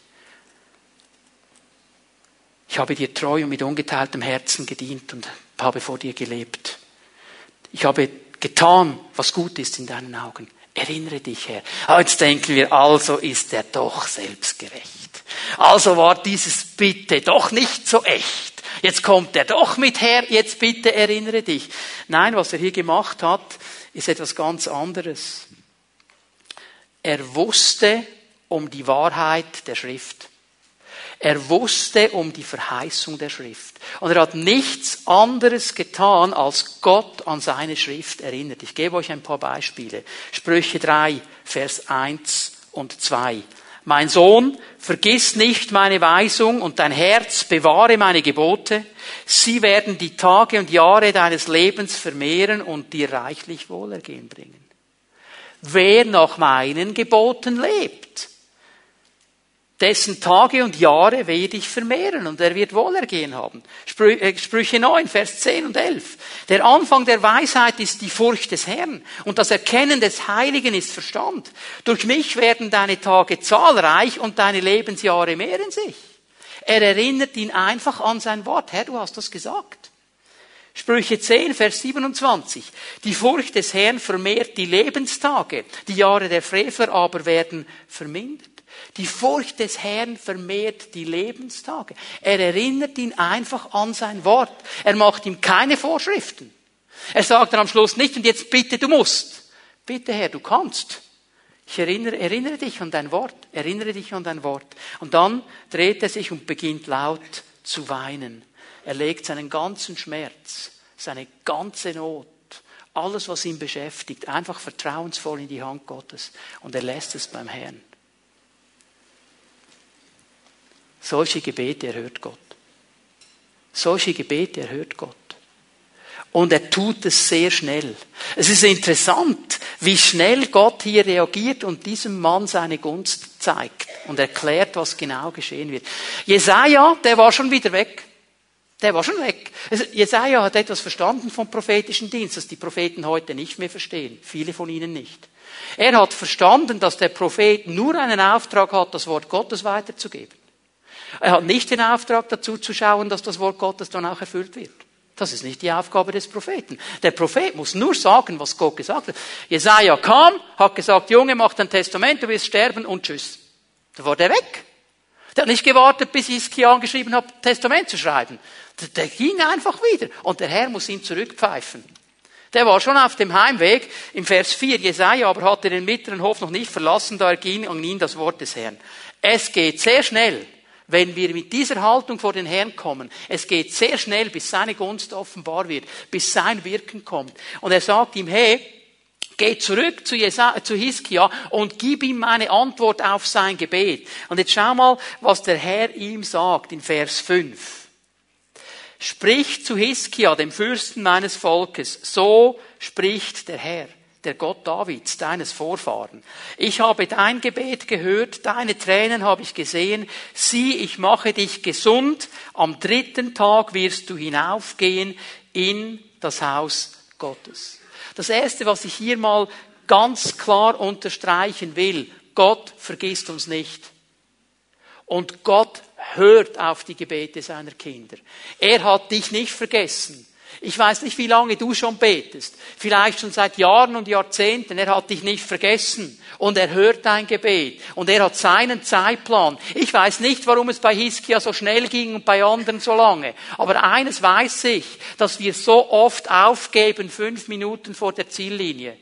Ich habe dir treu und mit ungeteiltem Herzen gedient und habe vor dir gelebt. Ich habe getan, was gut ist in deinen Augen. Erinnere dich, Herr. Aber jetzt denken wir, also ist er doch selbstgerecht. Also war dieses Bitte doch nicht so echt. Jetzt kommt er doch mit her, jetzt bitte erinnere dich. Nein, was er hier gemacht hat, ist etwas ganz anderes. Er wusste um die Wahrheit der Schrift. Er wusste um die Verheißung der Schrift. Und er hat nichts anderes getan, als Gott an seine Schrift erinnert. Ich gebe euch ein paar Beispiele. Sprüche 3, Vers 1 und 2. Mein Sohn, vergiss nicht meine Weisung und dein Herz bewahre meine Gebote. Sie werden die Tage und Jahre deines Lebens vermehren und dir reichlich Wohlergehen bringen. Wer nach meinen Geboten lebt, dessen Tage und Jahre werde ich vermehren und er wird Wohlergehen haben. Äh, Sprüche 9, Vers 10 und 11. Der Anfang der Weisheit ist die Furcht des Herrn und das Erkennen des Heiligen ist Verstand. Durch mich werden deine Tage zahlreich und deine Lebensjahre mehren sich. Er erinnert ihn einfach an sein Wort. Herr, du hast das gesagt. Sprüche 10, Vers 27. Die Furcht des Herrn vermehrt die Lebenstage, die Jahre der Frevler aber werden vermindert. Die Furcht des Herrn vermehrt die Lebenstage. Er erinnert ihn einfach an sein Wort. Er macht ihm keine Vorschriften. Er sagt dann am Schluss nicht, und jetzt bitte, du musst. Bitte Herr, du kannst. Ich erinnere, erinnere dich an dein Wort. Erinnere dich an dein Wort. Und dann dreht er sich und beginnt laut zu weinen. Er legt seinen ganzen Schmerz, seine ganze Not, alles, was ihn beschäftigt, einfach vertrauensvoll in die Hand Gottes. Und er lässt es beim Herrn. Solche Gebete erhört Gott. Solche Gebete erhört Gott. Und er tut es sehr schnell. Es ist interessant, wie schnell Gott hier reagiert und diesem Mann seine Gunst zeigt und erklärt, was genau geschehen wird. Jesaja, der war schon wieder weg. Der war schon weg. Jesaja hat etwas verstanden vom prophetischen Dienst, das die Propheten heute nicht mehr verstehen. Viele von ihnen nicht. Er hat verstanden, dass der Prophet nur einen Auftrag hat, das Wort Gottes weiterzugeben. Er hat nicht den Auftrag dazu zu schauen, dass das Wort Gottes dann auch erfüllt wird. Das ist nicht die Aufgabe des Propheten. Der Prophet muss nur sagen, was Gott gesagt hat. Jesaja kam, hat gesagt, Junge, mach dein Testament, du wirst sterben und tschüss. Da war der weg. Der hat nicht gewartet, bis Iskia angeschrieben hat, Testament zu schreiben. Der, der ging einfach wieder. Und der Herr muss ihn zurückpfeifen. Der war schon auf dem Heimweg. Im Vers 4, Jesaja aber hatte den mittleren Hof noch nicht verlassen, da erging an ihn das Wort des Herrn. Es geht sehr schnell, wenn wir mit dieser Haltung vor den Herrn kommen. Es geht sehr schnell, bis seine Gunst offenbar wird, bis sein Wirken kommt. Und er sagt ihm, hey, Geh zurück zu, zu Hiskia und gib ihm meine Antwort auf sein Gebet. Und jetzt schau mal, was der Herr ihm sagt in Vers 5. Sprich zu Hiskia, dem Fürsten meines Volkes, so spricht der Herr, der Gott Davids, deines Vorfahren. Ich habe dein Gebet gehört, deine Tränen habe ich gesehen. Sieh, ich mache dich gesund. Am dritten Tag wirst du hinaufgehen in das Haus Gottes. Das erste, was ich hier mal ganz klar unterstreichen will, Gott vergisst uns nicht. Und Gott hört auf die Gebete seiner Kinder. Er hat dich nicht vergessen. Ich weiß nicht, wie lange du schon betest. Vielleicht schon seit Jahren und Jahrzehnten. Er hat dich nicht vergessen. Und er hört dein Gebet. Und er hat seinen Zeitplan. Ich weiß nicht, warum es bei Hiskia so schnell ging und bei anderen so lange. Aber eines weiß ich, dass wir so oft aufgeben, fünf Minuten vor der Ziellinie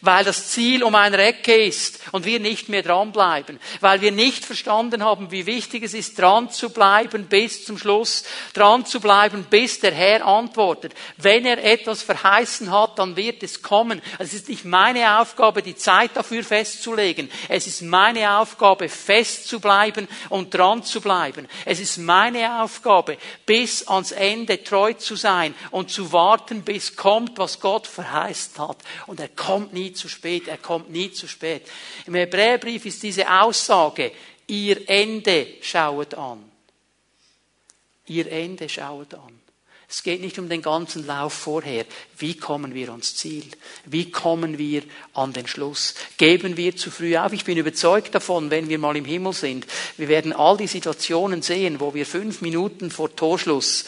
weil das Ziel um eine Ecke ist und wir nicht mehr dranbleiben, weil wir nicht verstanden haben, wie wichtig es ist, dran zu bleiben bis zum Schluss, dran zu bleiben, bis der Herr antwortet. Wenn er etwas verheißen hat, dann wird es kommen. Es ist nicht meine Aufgabe, die Zeit dafür festzulegen. Es ist meine Aufgabe, fest zu bleiben und dran zu bleiben. Es ist meine Aufgabe, bis ans Ende treu zu sein und zu warten, bis kommt, was Gott verheißt hat. Und er kommt nie zu spät, er kommt nie zu spät. Im Hebräerbrief ist diese Aussage, ihr Ende schauet an. Ihr Ende schauet an. Es geht nicht um den ganzen Lauf vorher. Wie kommen wir ans Ziel? Wie kommen wir an den Schluss? Geben wir zu früh auf? Ich bin überzeugt davon, wenn wir mal im Himmel sind, wir werden all die Situationen sehen, wo wir fünf Minuten vor Torschluss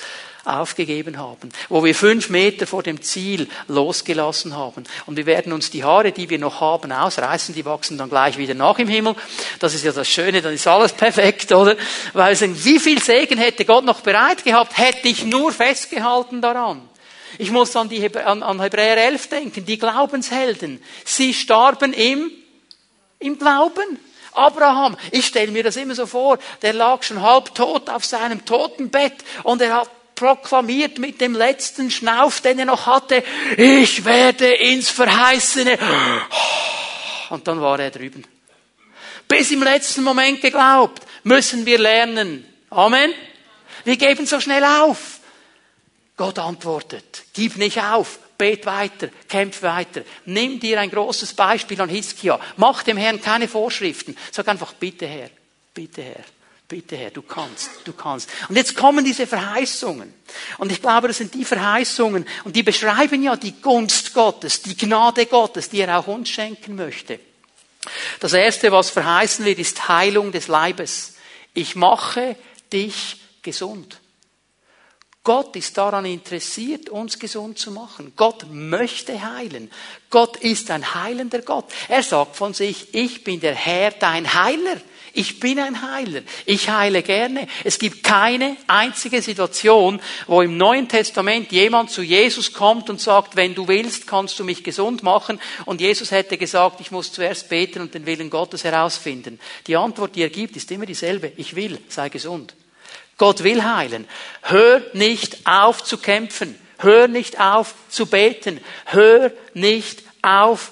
aufgegeben haben, wo wir fünf Meter vor dem Ziel losgelassen haben. Und wir werden uns die Haare, die wir noch haben, ausreißen, die wachsen dann gleich wieder nach im Himmel. Das ist ja das Schöne, dann ist alles perfekt, oder? Weil sagen, wie viel Segen hätte Gott noch bereit gehabt, hätte ich nur festgehalten daran. Ich muss an, die, an, an Hebräer 11 denken, die Glaubenshelden. Sie starben im, im Glauben. Abraham, ich stelle mir das immer so vor, der lag schon halb tot auf seinem Totenbett und er hat proklamiert mit dem letzten Schnauf, den er noch hatte, ich werde ins Verheißene. Und dann war er drüben. Bis im letzten Moment geglaubt, müssen wir lernen. Amen. Wir geben so schnell auf. Gott antwortet, gib nicht auf, bet weiter, kämpf weiter. Nimm dir ein großes Beispiel an Hiskia. Mach dem Herrn keine Vorschriften. Sag einfach, bitte Herr, bitte Herr. Bitte Herr, du kannst, du kannst. Und jetzt kommen diese Verheißungen. Und ich glaube, das sind die Verheißungen, und die beschreiben ja die Gunst Gottes, die Gnade Gottes, die er auch uns schenken möchte. Das erste, was verheißen wird, ist Heilung des Leibes. Ich mache dich gesund. Gott ist daran interessiert, uns gesund zu machen. Gott möchte heilen. Gott ist ein heilender Gott. Er sagt von sich, ich bin der Herr, dein Heiler. Ich bin ein Heiler. Ich heile gerne. Es gibt keine einzige Situation, wo im Neuen Testament jemand zu Jesus kommt und sagt, wenn du willst, kannst du mich gesund machen. Und Jesus hätte gesagt, ich muss zuerst beten und den Willen Gottes herausfinden. Die Antwort, die er gibt, ist immer dieselbe. Ich will, sei gesund. Gott will heilen. Hör nicht auf zu kämpfen. Hör nicht auf zu beten. Hör nicht auf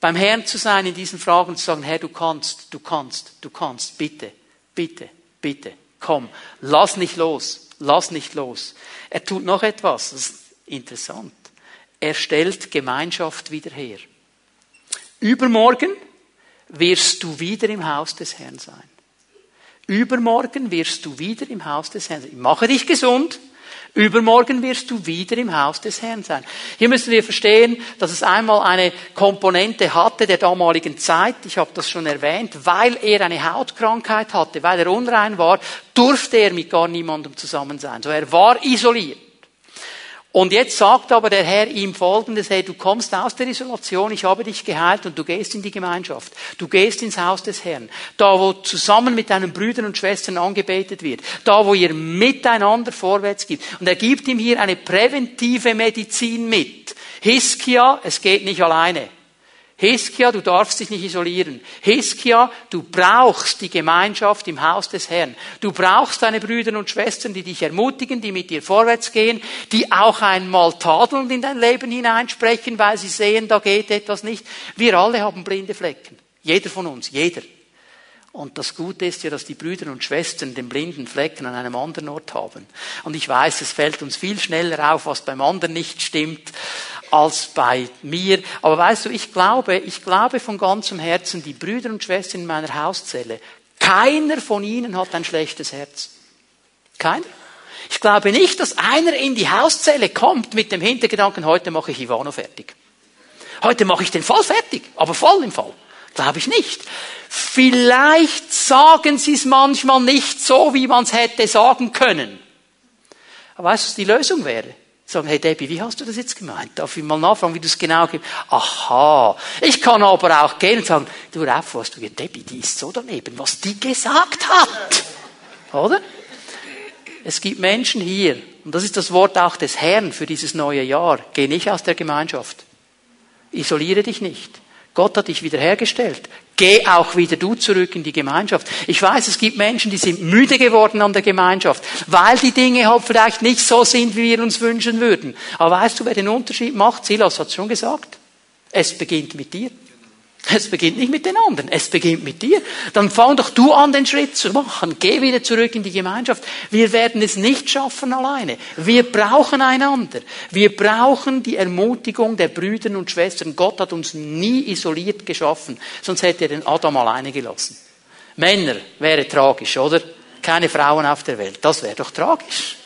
beim Herrn zu sein in diesen Fragen zu sagen, Herr, du kannst, du kannst, du kannst, bitte, bitte, bitte, komm, lass nicht los, lass nicht los. Er tut noch etwas, das ist interessant. Er stellt Gemeinschaft wieder her. Übermorgen wirst du wieder im Haus des Herrn sein. Übermorgen wirst du wieder im Haus des Herrn sein. Ich mache dich gesund. Übermorgen wirst du wieder im Haus des Herrn sein. Hier müssen wir verstehen, dass es einmal eine Komponente hatte der damaligen Zeit, ich habe das schon erwähnt, weil er eine Hautkrankheit hatte, weil er unrein war, durfte er mit gar niemandem zusammen sein. So er war isoliert. Und jetzt sagt aber der Herr ihm Folgendes, hey, du kommst aus der Isolation, ich habe dich geheilt und du gehst in die Gemeinschaft. Du gehst ins Haus des Herrn. Da, wo zusammen mit deinen Brüdern und Schwestern angebetet wird. Da, wo ihr miteinander vorwärts geht. Und er gibt ihm hier eine präventive Medizin mit. Hiskia, es geht nicht alleine. Hiskia, du darfst dich nicht isolieren. Hiskia, du brauchst die Gemeinschaft im Haus des Herrn. Du brauchst deine Brüder und Schwestern, die dich ermutigen, die mit dir vorwärts gehen, die auch einmal tadelnd in dein Leben hineinsprechen, weil sie sehen, da geht etwas nicht. Wir alle haben blinde Flecken. Jeder von uns, jeder. Und das Gute ist ja, dass die Brüder und Schwestern den blinden Flecken an einem anderen Ort haben. Und ich weiß, es fällt uns viel schneller auf, was beim anderen nicht stimmt als bei mir. Aber weißt du, ich glaube, ich glaube von ganzem Herzen, die Brüder und Schwestern in meiner Hauszelle, keiner von ihnen hat ein schlechtes Herz. Keiner. Ich glaube nicht, dass einer in die Hauszelle kommt mit dem Hintergedanken, heute mache ich Ivano fertig. Heute mache ich den Fall fertig, aber voll im Fall. Glaube ich nicht. Vielleicht sagen sie es manchmal nicht so, wie man es hätte sagen können. Aber weißt du, was die Lösung wäre? Sagen, hey Debbie, wie hast du das jetzt gemeint? Darf ich mal nachfragen, wie du es genau gibst? Aha. Ich kann aber auch gehen und sagen, du Raff, was du, Debbie, die ist so daneben, was die gesagt hat. Oder? Es gibt Menschen hier, und das ist das Wort auch des Herrn für dieses neue Jahr, geh nicht aus der Gemeinschaft. Isoliere dich nicht. Gott hat dich wiederhergestellt. Geh auch wieder du zurück in die Gemeinschaft. Ich weiß, es gibt Menschen, die sind müde geworden an der Gemeinschaft, weil die Dinge halt vielleicht nicht so sind, wie wir uns wünschen würden. Aber weißt du, wer den Unterschied macht? Silas hat schon gesagt. Es beginnt mit dir. Es beginnt nicht mit den anderen, es beginnt mit dir. Dann fang doch du an, den Schritt zu machen. Geh wieder zurück in die Gemeinschaft. Wir werden es nicht schaffen alleine. Wir brauchen einander. Wir brauchen die Ermutigung der Brüder und Schwestern. Gott hat uns nie isoliert geschaffen, sonst hätte er den Adam alleine gelassen. Männer wäre tragisch, oder? Keine Frauen auf der Welt. Das wäre doch tragisch.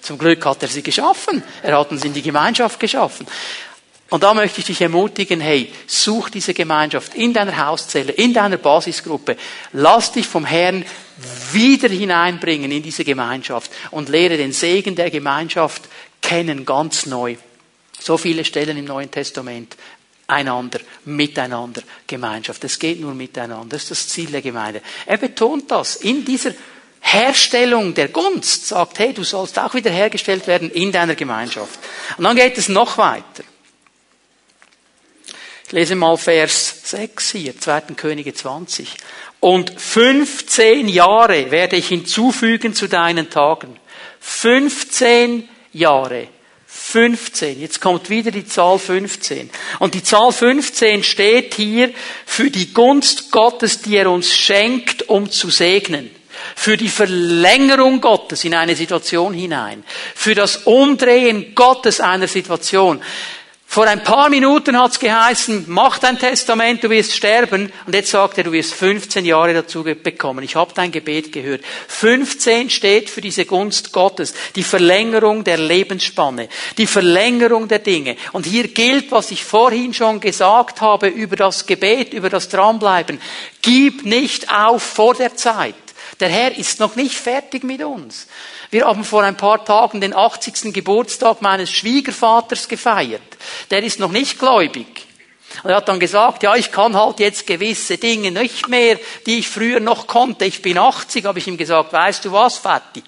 Zum Glück hat er sie geschaffen. Er hat uns in die Gemeinschaft geschaffen. Und da möchte ich dich ermutigen, hey, such diese Gemeinschaft in deiner Hauszelle, in deiner Basisgruppe. Lass dich vom Herrn wieder hineinbringen in diese Gemeinschaft und lehre den Segen der Gemeinschaft kennen ganz neu. So viele Stellen im Neuen Testament. Einander, miteinander, Gemeinschaft. Es geht nur miteinander. Das ist das Ziel der Gemeinde. Er betont das in dieser Herstellung der Gunst. Sagt, hey, du sollst auch wieder hergestellt werden in deiner Gemeinschaft. Und dann geht es noch weiter. Ich lese mal Vers 6 hier, 2. Könige 20. Und 15 Jahre werde ich hinzufügen zu deinen Tagen. 15 Jahre. 15. Jetzt kommt wieder die Zahl 15. Und die Zahl 15 steht hier für die Gunst Gottes, die er uns schenkt, um zu segnen. Für die Verlängerung Gottes in eine Situation hinein. Für das Umdrehen Gottes einer Situation. Vor ein paar Minuten hat's geheißen, mach dein Testament, du wirst sterben. Und jetzt sagt er, du wirst 15 Jahre dazu bekommen. Ich habe dein Gebet gehört. 15 steht für diese Gunst Gottes, die Verlängerung der Lebensspanne, die Verlängerung der Dinge. Und hier gilt, was ich vorhin schon gesagt habe über das Gebet, über das Dranbleiben. Gib nicht auf vor der Zeit. Der Herr ist noch nicht fertig mit uns. Wir haben vor ein paar Tagen den 80. Geburtstag meines Schwiegervaters gefeiert. Der ist noch nicht gläubig. Er hat dann gesagt, ja, ich kann halt jetzt gewisse Dinge nicht mehr, die ich früher noch konnte. Ich bin 80, habe ich ihm gesagt, weißt du was, Vati?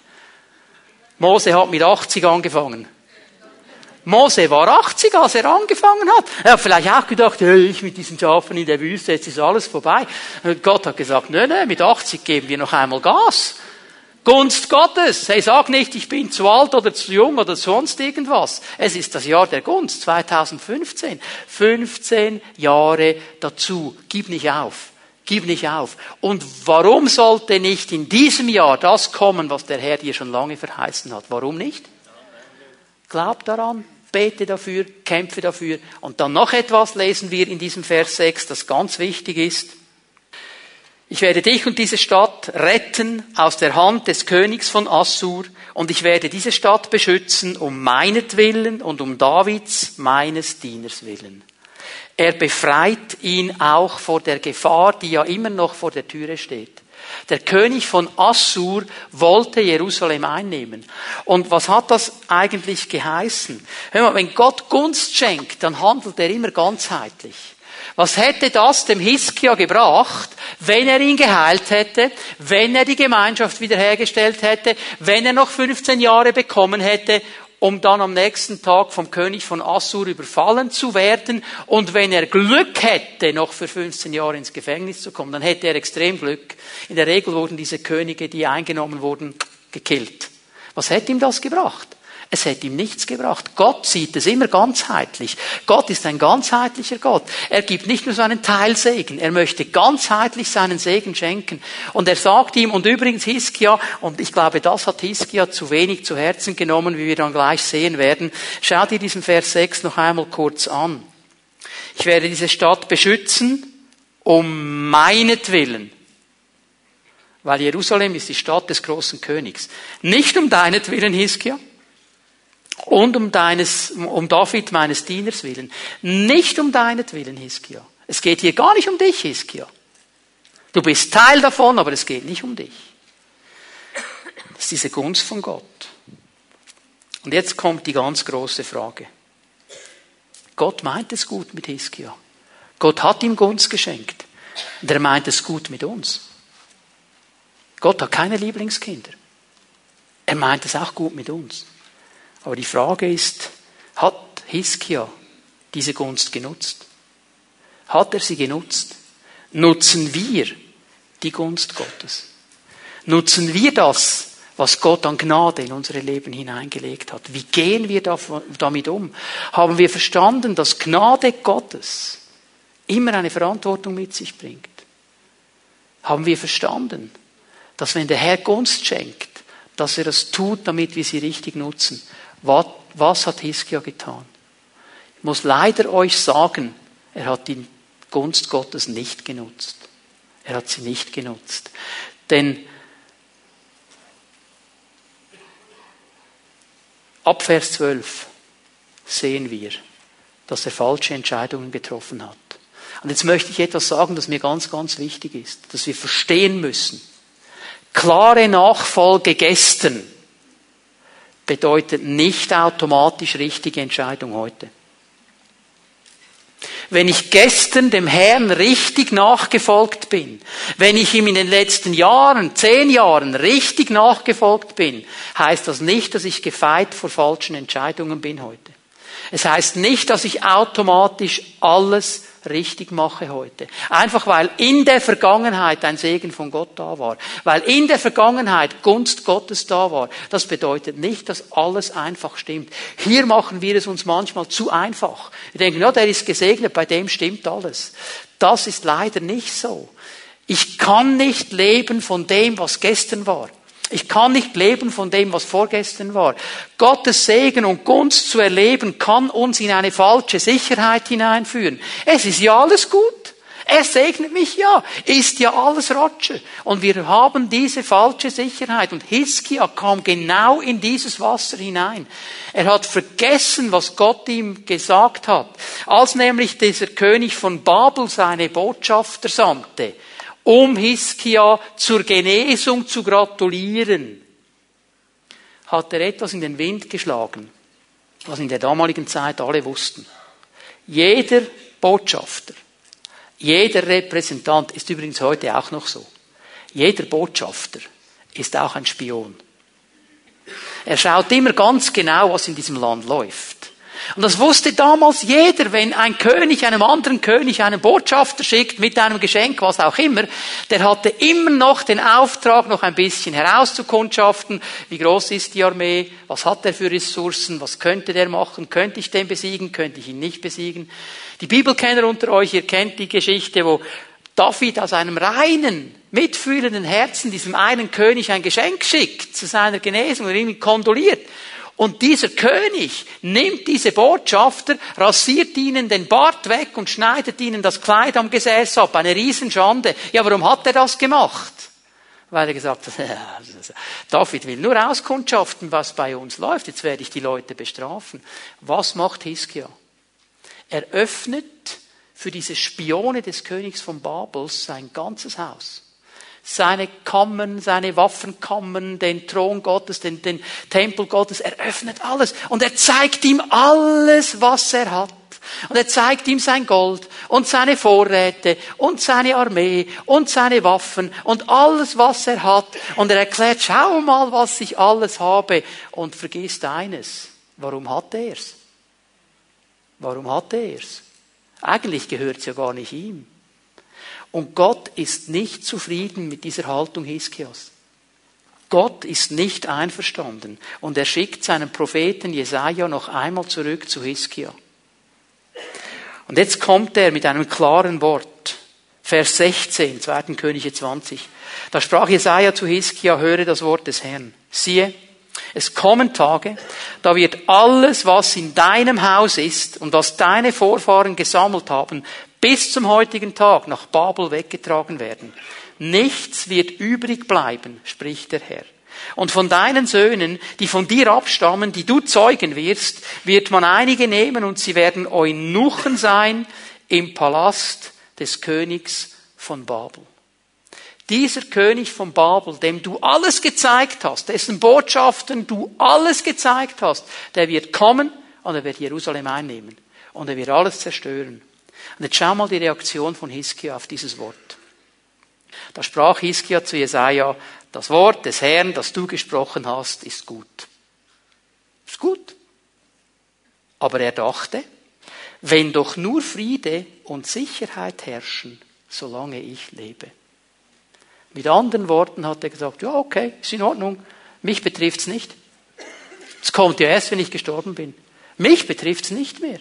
Mose hat mit 80 angefangen. Mose war 80, als er angefangen hat. Er hat vielleicht auch gedacht, hey, ich mit diesen Schafen in der Wüste, jetzt ist alles vorbei. Und Gott hat gesagt, nö, nö, mit 80 geben wir noch einmal Gas. Gunst Gottes. Hey, sag nicht, ich bin zu alt oder zu jung oder sonst irgendwas. Es ist das Jahr der Gunst, 2015. 15 Jahre dazu. Gib nicht auf. Gib nicht auf. Und warum sollte nicht in diesem Jahr das kommen, was der Herr dir schon lange verheißen hat? Warum nicht? Glaub daran. Bete dafür, kämpfe dafür. Und dann noch etwas lesen wir in diesem Vers 6, das ganz wichtig ist. Ich werde dich und diese Stadt retten aus der Hand des Königs von Assur und ich werde diese Stadt beschützen um meinetwillen und um Davids, meines Dieners willen. Er befreit ihn auch vor der Gefahr, die ja immer noch vor der Türe steht. Der König von Assur wollte Jerusalem einnehmen. Und was hat das eigentlich geheißen? Mal, wenn Gott Gunst schenkt, dann handelt er immer ganzheitlich. Was hätte das dem Hiskia gebracht, wenn er ihn geheilt hätte, wenn er die Gemeinschaft wiederhergestellt hätte, wenn er noch 15 Jahre bekommen hätte um dann am nächsten Tag vom König von Assur überfallen zu werden. Und wenn er Glück hätte, noch für 15 Jahre ins Gefängnis zu kommen, dann hätte er extrem Glück. In der Regel wurden diese Könige, die eingenommen wurden, gekillt. Was hätte ihm das gebracht? Es hätte ihm nichts gebracht. Gott sieht es immer ganzheitlich. Gott ist ein ganzheitlicher Gott. Er gibt nicht nur seinen Teilsegen, er möchte ganzheitlich seinen Segen schenken. Und er sagt ihm, und übrigens Hiskia, und ich glaube, das hat Hiskia zu wenig zu Herzen genommen, wie wir dann gleich sehen werden. Schau dir diesen Vers 6 noch einmal kurz an. Ich werde diese Stadt beschützen, um meinetwillen. Weil Jerusalem ist die Stadt des großen Königs. Nicht um deinetwillen, Hiskia, und um deines, um David meines Dieners willen. Nicht um deinetwillen, Hiskia. Es geht hier gar nicht um dich, Hiskia. Du bist Teil davon, aber es geht nicht um dich. Das ist diese Gunst von Gott. Und jetzt kommt die ganz große Frage. Gott meint es gut mit Hiskia. Gott hat ihm Gunst geschenkt. Und er meint es gut mit uns. Gott hat keine Lieblingskinder. Er meint es auch gut mit uns. Aber die Frage ist, hat Hiskia diese Gunst genutzt? Hat er sie genutzt? Nutzen wir die Gunst Gottes? Nutzen wir das, was Gott an Gnade in unsere Leben hineingelegt hat? Wie gehen wir damit um? Haben wir verstanden, dass Gnade Gottes immer eine Verantwortung mit sich bringt? Haben wir verstanden, dass wenn der Herr Gunst schenkt, dass er das tut, damit wir sie richtig nutzen? Was, hat Hiskia getan? Ich muss leider euch sagen, er hat die Gunst Gottes nicht genutzt. Er hat sie nicht genutzt. Denn ab Vers 12 sehen wir, dass er falsche Entscheidungen getroffen hat. Und jetzt möchte ich etwas sagen, das mir ganz, ganz wichtig ist, dass wir verstehen müssen. Klare Nachfolge gestern bedeutet nicht automatisch richtige Entscheidung heute. Wenn ich gestern dem Herrn richtig nachgefolgt bin, wenn ich ihm in den letzten Jahren, zehn Jahren richtig nachgefolgt bin, heißt das nicht, dass ich gefeit vor falschen Entscheidungen bin heute. Es heißt nicht, dass ich automatisch alles richtig mache heute. Einfach weil in der Vergangenheit ein Segen von Gott da war. Weil in der Vergangenheit Gunst Gottes da war. Das bedeutet nicht, dass alles einfach stimmt. Hier machen wir es uns manchmal zu einfach. Wir denken, ja, der ist gesegnet, bei dem stimmt alles. Das ist leider nicht so. Ich kann nicht leben von dem, was gestern war. Ich kann nicht leben von dem, was vorgestern war. Gottes Segen und Gunst zu erleben, kann uns in eine falsche Sicherheit hineinführen. Es ist ja alles gut. Er segnet mich ja. Ist ja alles Roger. Und wir haben diese falsche Sicherheit. Und Hiskia kam genau in dieses Wasser hinein. Er hat vergessen, was Gott ihm gesagt hat. Als nämlich dieser König von Babel seine Botschafter sandte, um Hiskia zur Genesung zu gratulieren, hat er etwas in den Wind geschlagen, was in der damaligen Zeit alle wussten. Jeder Botschafter, jeder Repräsentant ist übrigens heute auch noch so. Jeder Botschafter ist auch ein Spion. Er schaut immer ganz genau, was in diesem Land läuft. Und das wusste damals jeder, wenn ein König einem anderen König einen Botschafter schickt mit einem Geschenk, was auch immer, der hatte immer noch den Auftrag, noch ein bisschen herauszukundschaften, wie groß ist die Armee, was hat er für Ressourcen, was könnte der machen, könnte ich den besiegen, könnte ich ihn nicht besiegen. Die Bibelkenner unter euch, ihr kennt die Geschichte, wo David aus einem reinen, mitfühlenden Herzen diesem einen König ein Geschenk schickt zu seiner Genesung und ihm kondoliert. Und dieser König nimmt diese Botschafter, rasiert ihnen den Bart weg und schneidet ihnen das Kleid am Gesäß ab. Eine Riesenschande. Ja, warum hat er das gemacht? Weil er gesagt hat, David will nur auskundschaften, was bei uns läuft. Jetzt werde ich die Leute bestrafen. Was macht Hiskia? Er öffnet für diese Spione des Königs von Babels sein ganzes Haus seine Kammern, seine Waffenkammern, den Thron Gottes, den, den Tempel Gottes. Er öffnet alles und er zeigt ihm alles, was er hat. Und er zeigt ihm sein Gold und seine Vorräte und seine Armee und seine Waffen und alles, was er hat. Und er erklärt, schau mal, was ich alles habe. Und vergisst eines. Warum hat er's? Warum hat er's? Eigentlich gehört's ja gar nicht ihm. Und Gott ist nicht zufrieden mit dieser Haltung Hiskias. Gott ist nicht einverstanden. Und er schickt seinen Propheten Jesaja noch einmal zurück zu Hiskia. Und jetzt kommt er mit einem klaren Wort. Vers 16, 2. Könige 20. Da sprach Jesaja zu Hiskia, höre das Wort des Herrn. Siehe, es kommen Tage, da wird alles, was in deinem Haus ist und was deine Vorfahren gesammelt haben, bis zum heutigen Tag nach Babel weggetragen werden. Nichts wird übrig bleiben, spricht der Herr. Und von deinen Söhnen, die von dir abstammen, die du zeugen wirst, wird man einige nehmen und sie werden Eunuchen sein im Palast des Königs von Babel. Dieser König von Babel, dem du alles gezeigt hast, dessen Botschaften du alles gezeigt hast, der wird kommen und er wird Jerusalem einnehmen und er wird alles zerstören. Und jetzt schau mal die Reaktion von Hiskia auf dieses Wort. Da sprach Hiskia zu Jesaja, das Wort des Herrn, das du gesprochen hast, ist gut. Ist gut. Aber er dachte, wenn doch nur Friede und Sicherheit herrschen, solange ich lebe. Mit anderen Worten hat er gesagt, ja, okay, ist in Ordnung, mich betrifft's nicht. Es kommt ja erst, wenn ich gestorben bin. Mich betrifft's nicht mehr.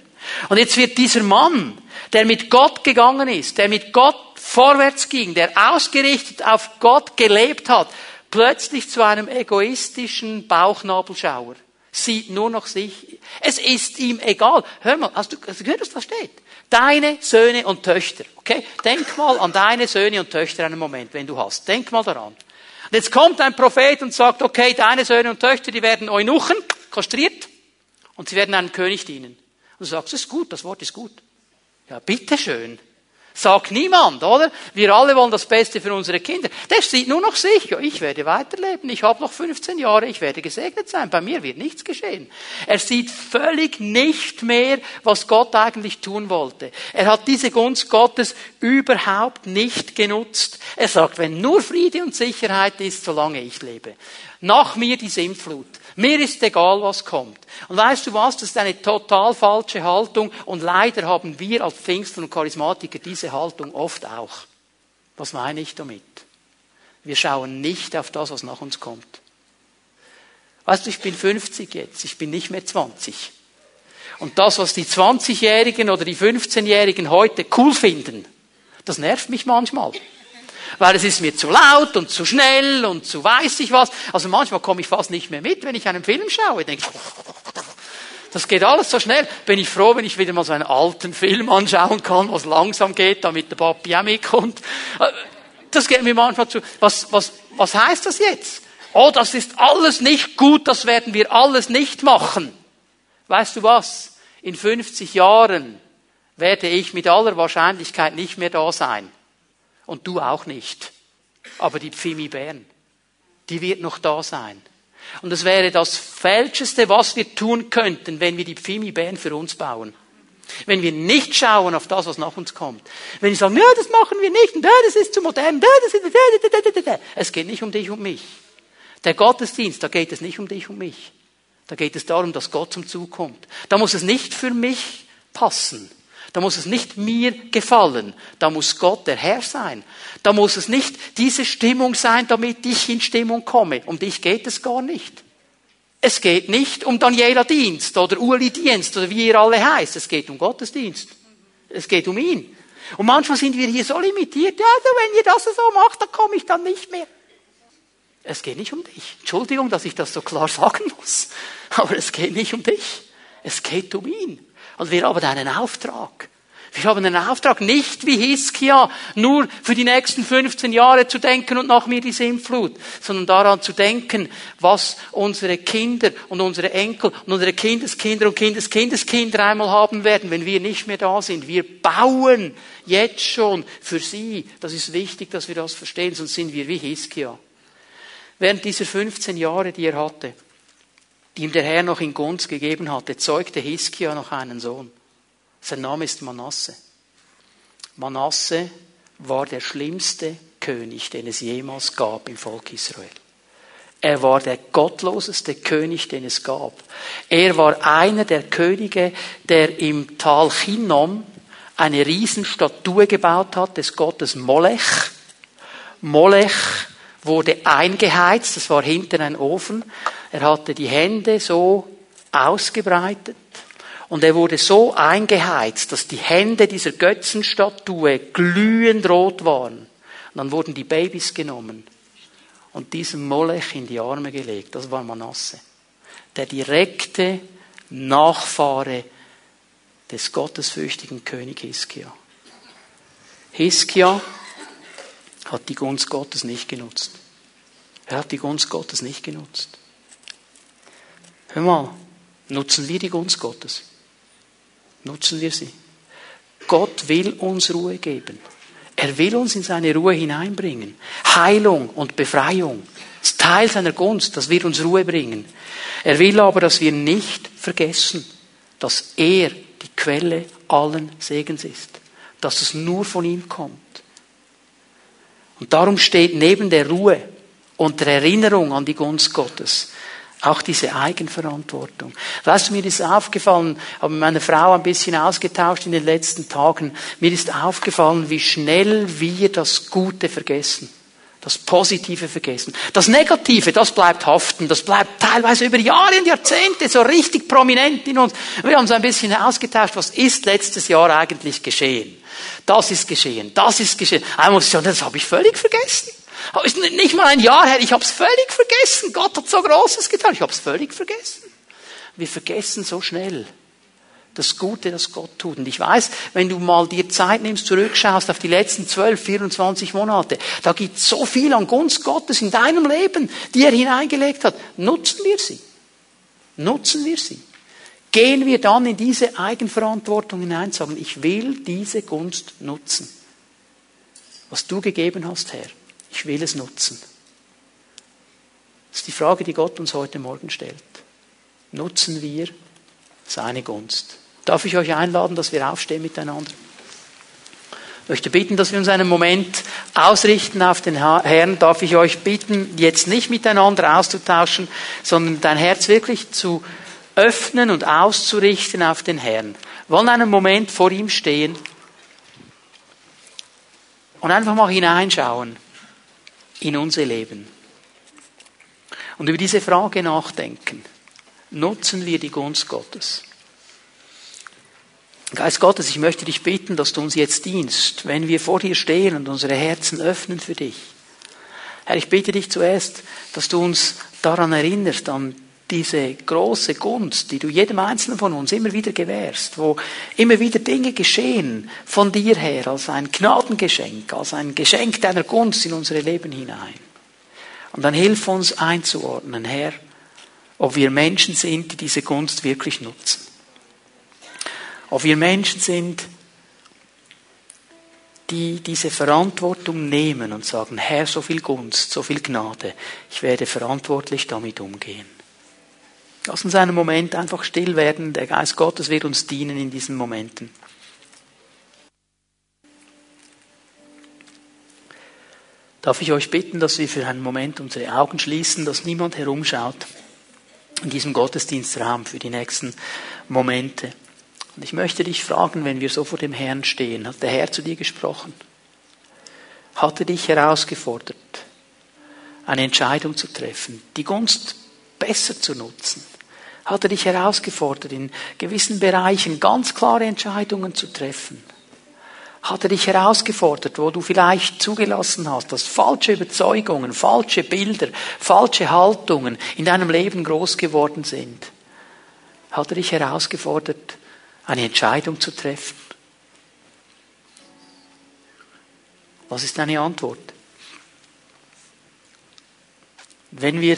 Und jetzt wird dieser Mann, der mit Gott gegangen ist, der mit Gott vorwärts ging, der ausgerichtet auf Gott gelebt hat, plötzlich zu einem egoistischen Bauchnabelschauer. Sieht nur noch sich. Es ist ihm egal. Hör mal, hast du, hast du gehört, was da steht? Deine Söhne und Töchter. Okay? Denk mal an deine Söhne und Töchter einen Moment, wenn du hast. Denk mal daran. Und jetzt kommt ein Prophet und sagt, okay, deine Söhne und Töchter, die werden Eunuchen, kastriert, und sie werden einem König dienen. Und du sagst, das ist gut, das Wort ist gut. Ja, bitteschön. Sagt niemand, oder? Wir alle wollen das Beste für unsere Kinder. Der sieht nur noch sich. Ich werde weiterleben. Ich habe noch 15 Jahre. Ich werde gesegnet sein. Bei mir wird nichts geschehen. Er sieht völlig nicht mehr, was Gott eigentlich tun wollte. Er hat diese Gunst Gottes überhaupt nicht genutzt. Er sagt, wenn nur Friede und Sicherheit ist, solange ich lebe. Nach mir die Sintflut. Mir ist egal, was kommt. Und weißt du was? Das ist eine total falsche Haltung. Und leider haben wir als Pfingstler und Charismatiker diese Haltung oft auch. Was meine ich damit? Wir schauen nicht auf das, was nach uns kommt. Weißt du, ich bin 50 jetzt. Ich bin nicht mehr 20. Und das, was die 20-Jährigen oder die 15-Jährigen heute cool finden, das nervt mich manchmal weil es ist mir zu laut und zu schnell und zu weiß ich was. Also manchmal komme ich fast nicht mehr mit, wenn ich einen Film schaue. Denke, das geht alles so schnell. Bin ich froh, wenn ich wieder mal so einen alten Film anschauen kann, was langsam geht, damit der Papi auch mitkommt. Das geht mir manchmal zu. Was, was, was heißt das jetzt? Oh, das ist alles nicht gut, das werden wir alles nicht machen. Weißt du was? In 50 Jahren werde ich mit aller Wahrscheinlichkeit nicht mehr da sein. Und du auch nicht. Aber die Pfimi Bern, die wird noch da sein. Und es wäre das Falscheste, was wir tun könnten, wenn wir die Pfimi Bern für uns bauen. Wenn wir nicht schauen auf das, was nach uns kommt. Wenn wir sagen, ja, das machen wir nicht, und, ja, das ist zu modern, ja, das ist, da, da, da, da. es geht nicht um dich und mich. Der Gottesdienst, da geht es nicht um dich und mich. Da geht es darum, dass Gott zum Zug kommt. Da muss es nicht für mich passen. Da muss es nicht mir gefallen. Da muss Gott der Herr sein. Da muss es nicht diese Stimmung sein, damit ich in Stimmung komme. Um dich geht es gar nicht. Es geht nicht um Daniela Dienst oder Uli Dienst oder wie ihr alle heißt. Es geht um Gottesdienst. Es geht um ihn. Und manchmal sind wir hier so limitiert. Ja, also wenn ihr das so macht, dann komme ich dann nicht mehr. Es geht nicht um dich. Entschuldigung, dass ich das so klar sagen muss. Aber es geht nicht um dich. Es geht um ihn. Und wir haben einen Auftrag. Wir haben einen Auftrag, nicht wie Hiskia, nur für die nächsten 15 Jahre zu denken und nach mir die Sintflut, sondern daran zu denken, was unsere Kinder und unsere Enkel und unsere Kindeskinder und Kindeskindeskinder einmal haben werden, wenn wir nicht mehr da sind. Wir bauen jetzt schon für sie. Das ist wichtig, dass wir das verstehen, sonst sind wir wie Hiskia. Während dieser 15 Jahre, die er hatte, die ihm der Herr noch in Gunst gegeben hatte, zeugte Hiskia noch einen Sohn. Sein Name ist Manasse. Manasse war der schlimmste König, den es jemals gab im Volk Israel. Er war der gottloseste König, den es gab. Er war einer der Könige, der im Tal Chinnom eine Riesenstatue gebaut hat des Gottes Molech. Molech wurde eingeheizt, das war hinten ein Ofen. Er hatte die Hände so ausgebreitet und er wurde so eingeheizt, dass die Hände dieser Götzenstatue glühend rot waren. Und dann wurden die Babys genommen und diesem Molech in die Arme gelegt. Das war Manasse. Der direkte Nachfahre des gottesfürchtigen König Hiskia. Hiskia hat die Gunst Gottes nicht genutzt. Er hat die Gunst Gottes nicht genutzt. Hör mal, nutzen wir die Gunst Gottes? Nutzen wir sie. Gott will uns Ruhe geben. Er will uns in seine Ruhe hineinbringen. Heilung und Befreiung. Ist Teil seiner Gunst, das wird uns Ruhe bringen. Er will aber, dass wir nicht vergessen, dass er die Quelle allen Segens ist. Dass es nur von ihm kommt. Und darum steht neben der Ruhe und der Erinnerung an die Gunst Gottes auch diese Eigenverantwortung. Weißt du, mir ist aufgefallen, habe mit meiner Frau ein bisschen ausgetauscht in den letzten Tagen, mir ist aufgefallen, wie schnell wir das Gute vergessen. Das Positive vergessen. Das Negative, das bleibt haften. Das bleibt teilweise über Jahre und Jahrzehnte so richtig prominent in uns. Wir haben so ein bisschen ausgetauscht, was ist letztes Jahr eigentlich geschehen? Das ist geschehen, das ist geschehen. Einmal muss ich sagen, das habe ich völlig vergessen. Ist nicht mal ein Jahr her, ich habe es völlig vergessen. Gott hat so Großes getan, ich habe es völlig vergessen. Wir vergessen so schnell das Gute, das Gott tut. Und ich weiß, wenn du mal dir Zeit nimmst, zurückschaust auf die letzten 12, 24 Monate, da gibt es so viel an Gunst Gottes in deinem Leben, die er hineingelegt hat. Nutzen wir sie. Nutzen wir sie. Gehen wir dann in diese Eigenverantwortung hinein sagen, ich will diese Gunst nutzen. Was du gegeben hast, Herr. Ich will es nutzen. Das ist die Frage, die Gott uns heute Morgen stellt. Nutzen wir seine Gunst? Darf ich euch einladen, dass wir aufstehen miteinander? Ich möchte bitten, dass wir uns einen Moment ausrichten auf den Herrn. Darf ich euch bitten, jetzt nicht miteinander auszutauschen, sondern dein Herz wirklich zu öffnen und auszurichten auf den Herrn. Wir wollen einen Moment vor ihm stehen und einfach mal hineinschauen in unser Leben. Und über diese Frage nachdenken. Nutzen wir die Gunst Gottes? Geist Gottes, ich möchte dich bitten, dass du uns jetzt dienst, wenn wir vor dir stehen und unsere Herzen öffnen für dich. Herr, ich bitte dich zuerst, dass du uns daran erinnerst, an diese große Gunst, die du jedem Einzelnen von uns immer wieder gewährst, wo immer wieder Dinge geschehen von dir her als ein Gnadengeschenk, als ein Geschenk deiner Gunst in unsere Leben hinein. Und dann hilf uns einzuordnen, Herr, ob wir Menschen sind, die diese Gunst wirklich nutzen. Ob wir Menschen sind, die diese Verantwortung nehmen und sagen, Herr, so viel Gunst, so viel Gnade, ich werde verantwortlich damit umgehen. Lass uns einen Moment einfach still werden. Der Geist Gottes wird uns dienen in diesen Momenten. Darf ich euch bitten, dass wir für einen Moment unsere Augen schließen, dass niemand herumschaut in diesem Gottesdienstraum für die nächsten Momente. Und ich möchte dich fragen, wenn wir so vor dem Herrn stehen, hat der Herr zu dir gesprochen? Hat er dich herausgefordert, eine Entscheidung zu treffen, die Gunst besser zu nutzen? hat er dich herausgefordert, in gewissen Bereichen ganz klare Entscheidungen zu treffen. Hat er dich herausgefordert, wo du vielleicht zugelassen hast, dass falsche Überzeugungen, falsche Bilder, falsche Haltungen in deinem Leben groß geworden sind? Hat er dich herausgefordert, eine Entscheidung zu treffen? Was ist deine Antwort? Wenn wir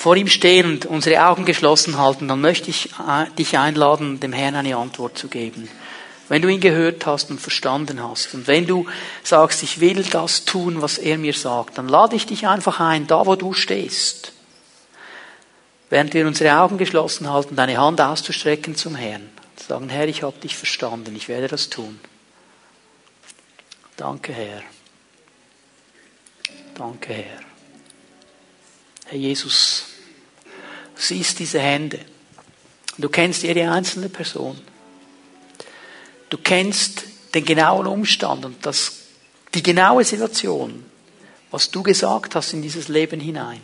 vor ihm stehen und unsere Augen geschlossen halten, dann möchte ich äh, dich einladen, dem Herrn eine Antwort zu geben. Wenn du ihn gehört hast und verstanden hast und wenn du sagst, ich will das tun, was er mir sagt, dann lade ich dich einfach ein, da wo du stehst, während wir unsere Augen geschlossen halten, deine Hand auszustrecken zum Herrn. Sagen, Herr, ich habe dich verstanden, ich werde das tun. Danke, Herr. Danke, Herr. Herr Jesus, siehst diese Hände. Du kennst jede einzelne Person. Du kennst den genauen Umstand und das, die genaue Situation, was du gesagt hast in dieses Leben hinein.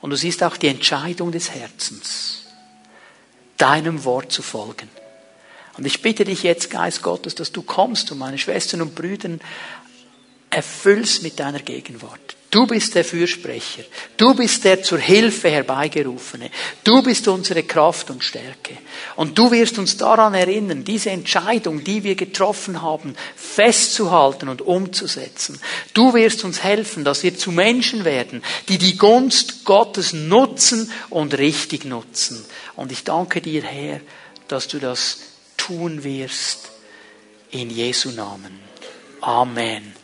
Und du siehst auch die Entscheidung des Herzens, deinem Wort zu folgen. Und ich bitte dich jetzt, Geist Gottes, dass du kommst und meine Schwestern und Brüder erfüllst mit deiner Gegenwart. Du bist der Fürsprecher. Du bist der zur Hilfe herbeigerufene. Du bist unsere Kraft und Stärke. Und du wirst uns daran erinnern, diese Entscheidung, die wir getroffen haben, festzuhalten und umzusetzen. Du wirst uns helfen, dass wir zu Menschen werden, die die Gunst Gottes nutzen und richtig nutzen. Und ich danke dir, Herr, dass du das tun wirst. In Jesu Namen. Amen.